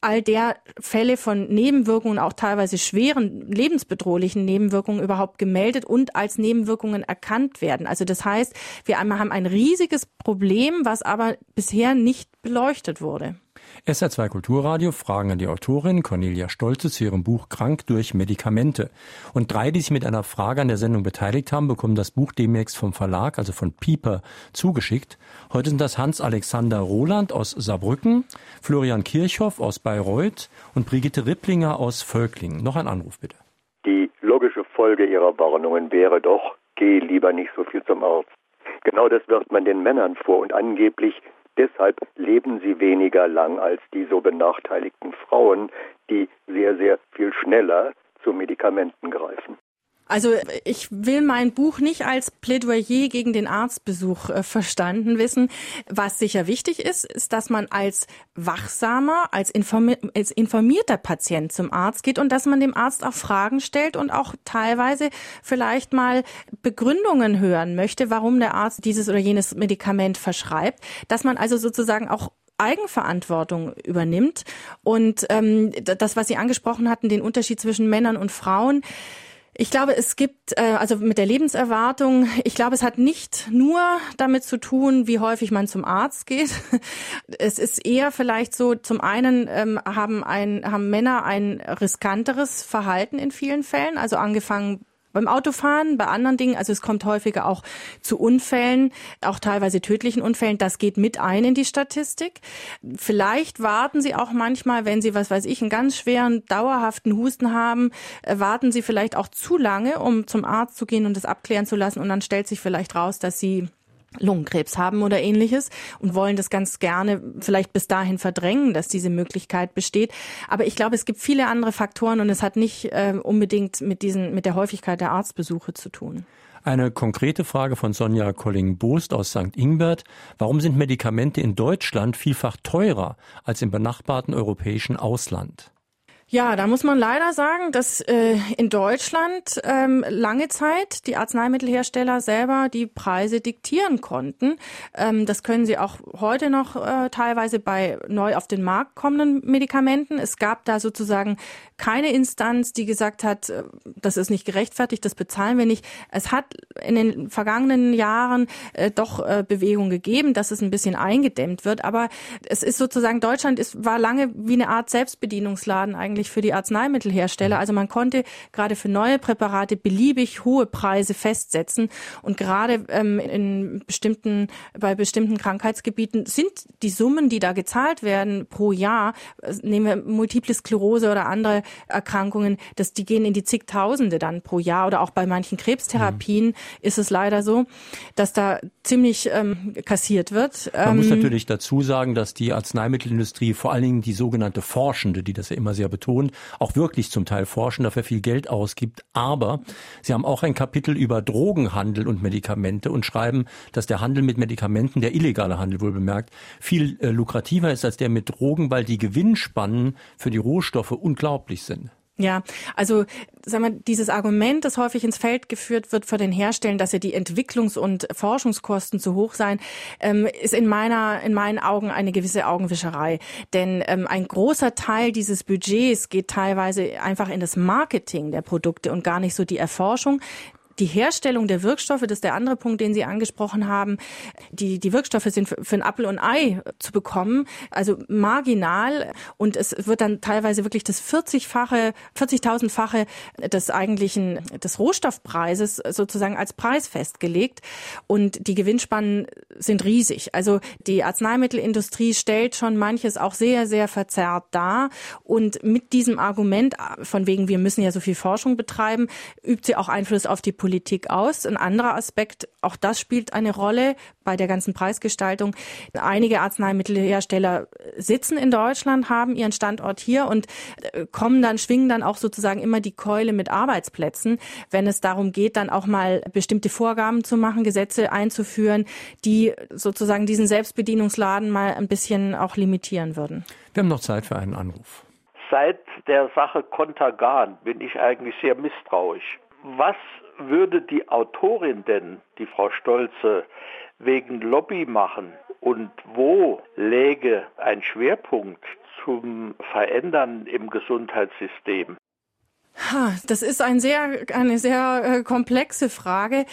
all der Fälle von Nebenwirkungen, auch teilweise schweren lebensbedrohlichen Nebenwirkungen überhaupt gemeldet und als Nebenwirkungen erkannt werden. Also das heißt, wir haben ein riesiges Problem, was aber bisher nicht beleuchtet wurde. SR2 Kulturradio Fragen an die Autorin Cornelia Stolze zu ihrem Buch Krank durch Medikamente. Und drei, die sich mit einer Frage an der Sendung beteiligt haben, bekommen das Buch demnächst vom Verlag, also von Pieper, zugeschickt. Heute sind das Hans-Alexander Roland aus Saarbrücken, Florian Kirchhoff aus Bayreuth und Brigitte Ripplinger aus Völklingen. Noch ein Anruf bitte. Die logische Folge Ihrer Warnungen wäre doch, geh lieber nicht so viel zum Arzt. Genau das wirft man den Männern vor und angeblich Deshalb leben sie weniger lang als die so benachteiligten Frauen, die sehr, sehr viel schneller zu Medikamenten greifen. Also ich will mein Buch nicht als Plädoyer gegen den Arztbesuch äh, verstanden wissen. Was sicher wichtig ist, ist, dass man als wachsamer, als, informi als informierter Patient zum Arzt geht und dass man dem Arzt auch Fragen stellt und auch teilweise vielleicht mal Begründungen hören möchte, warum der Arzt dieses oder jenes Medikament verschreibt. Dass man also sozusagen auch Eigenverantwortung übernimmt. Und ähm, das, was Sie angesprochen hatten, den Unterschied zwischen Männern und Frauen, ich glaube, es gibt, äh, also mit der Lebenserwartung, ich glaube, es hat nicht nur damit zu tun, wie häufig man zum Arzt geht. Es ist eher vielleicht so, zum einen ähm, haben, ein, haben Männer ein riskanteres Verhalten in vielen Fällen, also angefangen beim Autofahren, bei anderen Dingen, also es kommt häufiger auch zu Unfällen, auch teilweise tödlichen Unfällen. Das geht mit ein in die Statistik. Vielleicht warten Sie auch manchmal, wenn Sie, was weiß ich, einen ganz schweren, dauerhaften Husten haben, äh, warten Sie vielleicht auch zu lange, um zum Arzt zu gehen und das abklären zu lassen. Und dann stellt sich vielleicht raus, dass Sie Lungenkrebs haben oder ähnliches und wollen das ganz gerne vielleicht bis dahin verdrängen, dass diese Möglichkeit besteht. Aber ich glaube, es gibt viele andere Faktoren und es hat nicht äh, unbedingt mit diesen, mit der Häufigkeit der Arztbesuche zu tun. Eine konkrete Frage von Sonja Colling-Boost aus St. Ingbert. Warum sind Medikamente in Deutschland vielfach teurer als im benachbarten europäischen Ausland? Ja, da muss man leider sagen, dass äh, in Deutschland ähm, lange Zeit die Arzneimittelhersteller selber die Preise diktieren konnten. Ähm, das können sie auch heute noch äh, teilweise bei neu auf den Markt kommenden Medikamenten. Es gab da sozusagen keine Instanz, die gesagt hat, äh, das ist nicht gerechtfertigt, das bezahlen wir nicht. Es hat in den vergangenen Jahren äh, doch äh, Bewegung gegeben, dass es ein bisschen eingedämmt wird. Aber es ist sozusagen, Deutschland ist, war lange wie eine Art Selbstbedienungsladen eigentlich eigentlich für die Arzneimittelhersteller. Mhm. Also man konnte gerade für neue Präparate beliebig hohe Preise festsetzen. Und gerade ähm, in bestimmten, bei bestimmten Krankheitsgebieten sind die Summen, die da gezahlt werden pro Jahr, äh, nehmen wir Multiple Sklerose oder andere Erkrankungen, das, die gehen in die zigtausende dann pro Jahr. Oder auch bei manchen Krebstherapien mhm. ist es leider so, dass da ziemlich ähm, kassiert wird. Man ähm, muss natürlich dazu sagen, dass die Arzneimittelindustrie vor allen Dingen die sogenannte Forschende, die das ja immer sehr betont, betont, auch wirklich zum Teil forschen, dafür viel Geld ausgibt. Aber sie haben auch ein Kapitel über Drogenhandel und Medikamente und schreiben, dass der Handel mit Medikamenten, der illegale Handel wohl bemerkt, viel äh, lukrativer ist als der mit Drogen, weil die Gewinnspannen für die Rohstoffe unglaublich sind. Ja, also sagen wir, dieses Argument, das häufig ins Feld geführt wird von den Herstellern, dass ja die Entwicklungs- und Forschungskosten zu hoch seien, ähm, ist in meiner, in meinen Augen eine gewisse Augenwischerei. Denn ähm, ein großer Teil dieses Budgets geht teilweise einfach in das Marketing der Produkte und gar nicht so die Erforschung die Herstellung der Wirkstoffe, das ist der andere Punkt, den Sie angesprochen haben. Die, die Wirkstoffe sind für, für ein Apfel und Ei zu bekommen, also marginal. Und es wird dann teilweise wirklich das 40-fache, 40.000-fache des eigentlichen, des Rohstoffpreises sozusagen als Preis festgelegt. Und die Gewinnspannen sind riesig. Also die Arzneimittelindustrie stellt schon manches auch sehr, sehr verzerrt dar. Und mit diesem Argument von wegen, wir müssen ja so viel Forschung betreiben, übt sie auch Einfluss auf die Politik Politik aus. Ein anderer Aspekt, auch das spielt eine Rolle bei der ganzen Preisgestaltung. Einige Arzneimittelhersteller sitzen in Deutschland, haben ihren Standort hier und äh, kommen dann, schwingen dann auch sozusagen immer die Keule mit Arbeitsplätzen, wenn es darum geht, dann auch mal bestimmte Vorgaben zu machen, Gesetze einzuführen, die sozusagen diesen Selbstbedienungsladen mal ein bisschen auch limitieren würden. Wir haben noch Zeit für einen Anruf. Seit der Sache Kontergan bin ich eigentlich sehr misstrauisch. Was würde die Autorin denn, die Frau Stolze, wegen Lobby machen? Und wo läge ein Schwerpunkt zum Verändern im Gesundheitssystem? Das ist ein sehr, eine sehr äh, komplexe Frage.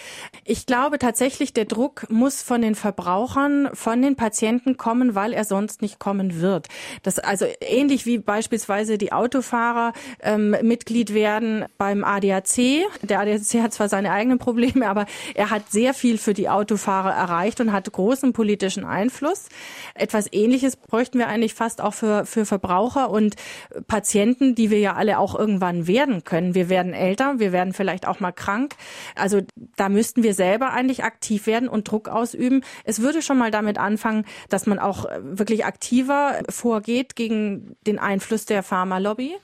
Ich glaube tatsächlich, der Druck muss von den Verbrauchern, von den Patienten kommen, weil er sonst nicht kommen wird. Das also ähnlich wie beispielsweise die Autofahrer ähm, Mitglied werden beim ADAC. Der ADAC hat zwar seine eigenen Probleme, aber er hat sehr viel für die Autofahrer erreicht und hat großen politischen Einfluss. Etwas Ähnliches bräuchten wir eigentlich fast auch für für Verbraucher und Patienten, die wir ja alle auch irgendwann werden können. Wir werden älter, wir werden vielleicht auch mal krank. Also da müssten wir selber eigentlich aktiv werden und Druck ausüben. Es würde schon mal damit anfangen, dass man auch wirklich aktiver vorgeht gegen den Einfluss der Pharmalobby.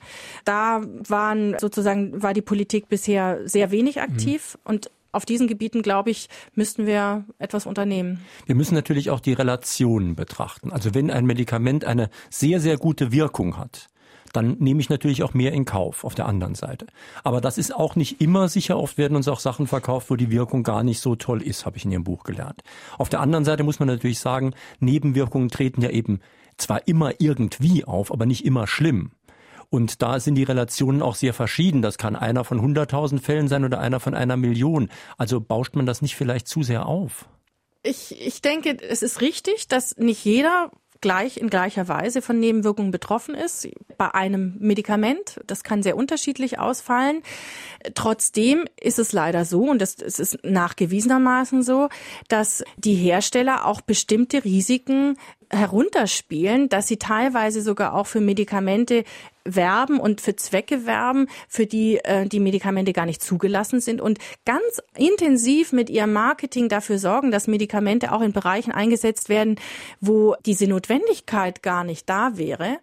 Da waren sozusagen, war die Politik bisher sehr wenig aktiv mhm. und auf diesen Gebieten, glaube ich, müssten wir etwas unternehmen. Wir müssen natürlich auch die Relationen betrachten. Also wenn ein Medikament eine sehr, sehr gute Wirkung hat, dann nehme ich natürlich auch mehr in Kauf auf der anderen Seite. Aber das ist auch nicht immer sicher. Oft werden uns auch Sachen verkauft, wo die Wirkung gar nicht so toll ist, habe ich in Ihrem Buch gelernt. Auf der anderen Seite muss man natürlich sagen, Nebenwirkungen treten ja eben zwar immer irgendwie auf, aber nicht immer schlimm. Und da sind die Relationen auch sehr verschieden. Das kann einer von 100.000 Fällen sein oder einer von einer Million. Also bauscht man das nicht vielleicht zu sehr auf? Ich, ich denke, es ist richtig, dass nicht jeder gleich in gleicher Weise von Nebenwirkungen betroffen ist. Bei einem Medikament, das kann sehr unterschiedlich ausfallen. Trotzdem ist es leider so, und das, es ist nachgewiesenermaßen so, dass die Hersteller auch bestimmte Risiken herunterspielen, dass sie teilweise sogar auch für Medikamente werben und für Zwecke werben, für die äh, die Medikamente gar nicht zugelassen sind und ganz intensiv mit ihrem Marketing dafür sorgen, dass Medikamente auch in Bereichen eingesetzt werden, wo diese Notwendigkeit gar nicht da wäre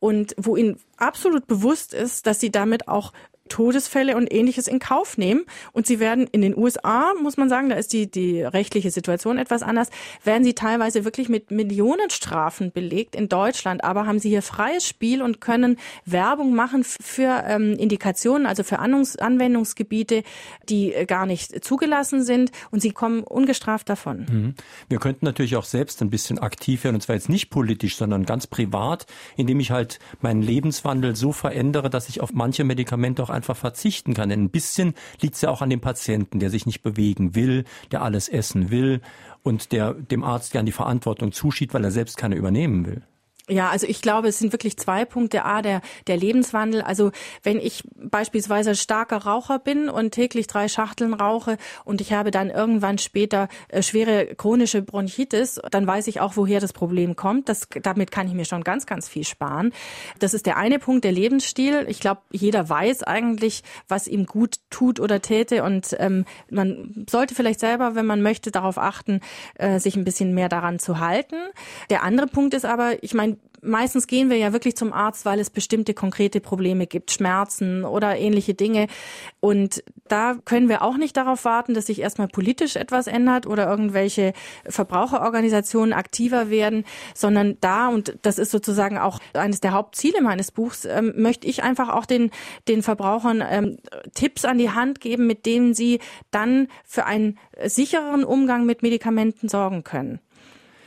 und wo ihnen absolut bewusst ist, dass sie damit auch Todesfälle und ähnliches in Kauf nehmen. Und sie werden in den USA, muss man sagen, da ist die, die rechtliche Situation etwas anders, werden sie teilweise wirklich mit Millionenstrafen belegt. In Deutschland aber haben sie hier freies Spiel und können Werbung machen für ähm, Indikationen, also für Anwendungs Anwendungsgebiete, die äh, gar nicht zugelassen sind. Und sie kommen ungestraft davon. Mhm. Wir könnten natürlich auch selbst ein bisschen aktiv werden, und zwar jetzt nicht politisch, sondern ganz privat, indem ich halt meinen Lebenswandel so verändere, dass ich auf manche Medikamente auch einfach verzichten kann. Denn ein bisschen liegt es ja auch an dem Patienten, der sich nicht bewegen will, der alles essen will und der dem Arzt gern die Verantwortung zuschiebt, weil er selbst keine übernehmen will. Ja, also ich glaube, es sind wirklich zwei Punkte. A, der, der Lebenswandel. Also wenn ich beispielsweise starker Raucher bin und täglich drei Schachteln rauche und ich habe dann irgendwann später äh, schwere chronische Bronchitis, dann weiß ich auch, woher das Problem kommt. Das, damit kann ich mir schon ganz, ganz viel sparen. Das ist der eine Punkt, der Lebensstil. Ich glaube, jeder weiß eigentlich, was ihm gut tut oder täte und ähm, man sollte vielleicht selber, wenn man möchte, darauf achten, äh, sich ein bisschen mehr daran zu halten. Der andere Punkt ist aber, ich meine, meistens gehen wir ja wirklich zum Arzt, weil es bestimmte konkrete Probleme gibt, Schmerzen oder ähnliche Dinge. Und da können wir auch nicht darauf warten, dass sich erstmal politisch etwas ändert oder irgendwelche Verbraucherorganisationen aktiver werden, sondern da, und das ist sozusagen auch eines der Hauptziele meines Buchs, ähm, möchte ich einfach auch den, den Verbrauchern ähm, Tipps an die Hand geben, mit denen sie dann für einen sichereren Umgang mit Medikamenten sorgen können.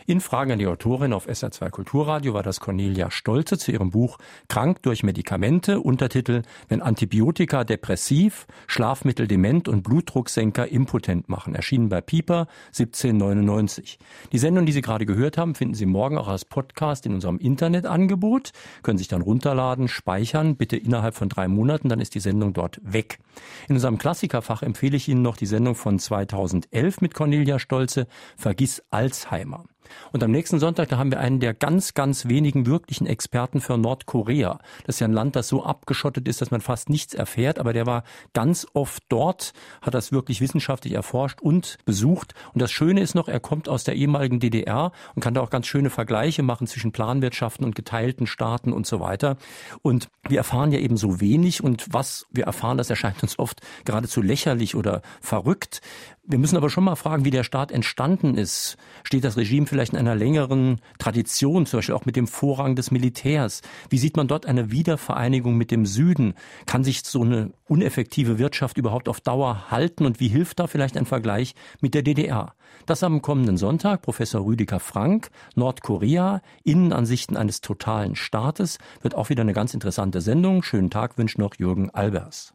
In Fragen an die Autorin auf SR2 Kulturradio war das Cornelia Stolze zu ihrem Buch Krank durch Medikamente, Untertitel Wenn Antibiotika depressiv, Schlafmittel dement und Blutdrucksenker impotent machen, erschienen bei Pieper 1799. Die Sendung, die Sie gerade gehört haben, finden Sie morgen auch als Podcast in unserem Internetangebot, können sich dann runterladen, speichern, bitte innerhalb von drei Monaten, dann ist die Sendung dort weg. In unserem Klassikerfach empfehle ich Ihnen noch die Sendung von 2011 mit Cornelia Stolze, Vergiss Alzheimer. Und am nächsten Sonntag, da haben wir einen der ganz, ganz wenigen wirklichen Experten für Nordkorea. Das ist ja ein Land, das so abgeschottet ist, dass man fast nichts erfährt, aber der war ganz oft dort, hat das wirklich wissenschaftlich erforscht und besucht. Und das Schöne ist noch, er kommt aus der ehemaligen DDR und kann da auch ganz schöne Vergleiche machen zwischen Planwirtschaften und geteilten Staaten und so weiter. Und wir erfahren ja eben so wenig und was wir erfahren, das erscheint uns oft geradezu lächerlich oder verrückt. Wir müssen aber schon mal fragen, wie der Staat entstanden ist. Steht das Regime vielleicht in einer längeren Tradition, zum Beispiel auch mit dem Vorrang des Militärs? Wie sieht man dort eine Wiedervereinigung mit dem Süden? Kann sich so eine uneffektive Wirtschaft überhaupt auf Dauer halten? Und wie hilft da vielleicht ein Vergleich mit der DDR? Das am kommenden Sonntag Professor Rüdiger Frank, Nordkorea, Innenansichten eines totalen Staates, wird auch wieder eine ganz interessante Sendung. Schönen Tag wünscht noch Jürgen Albers.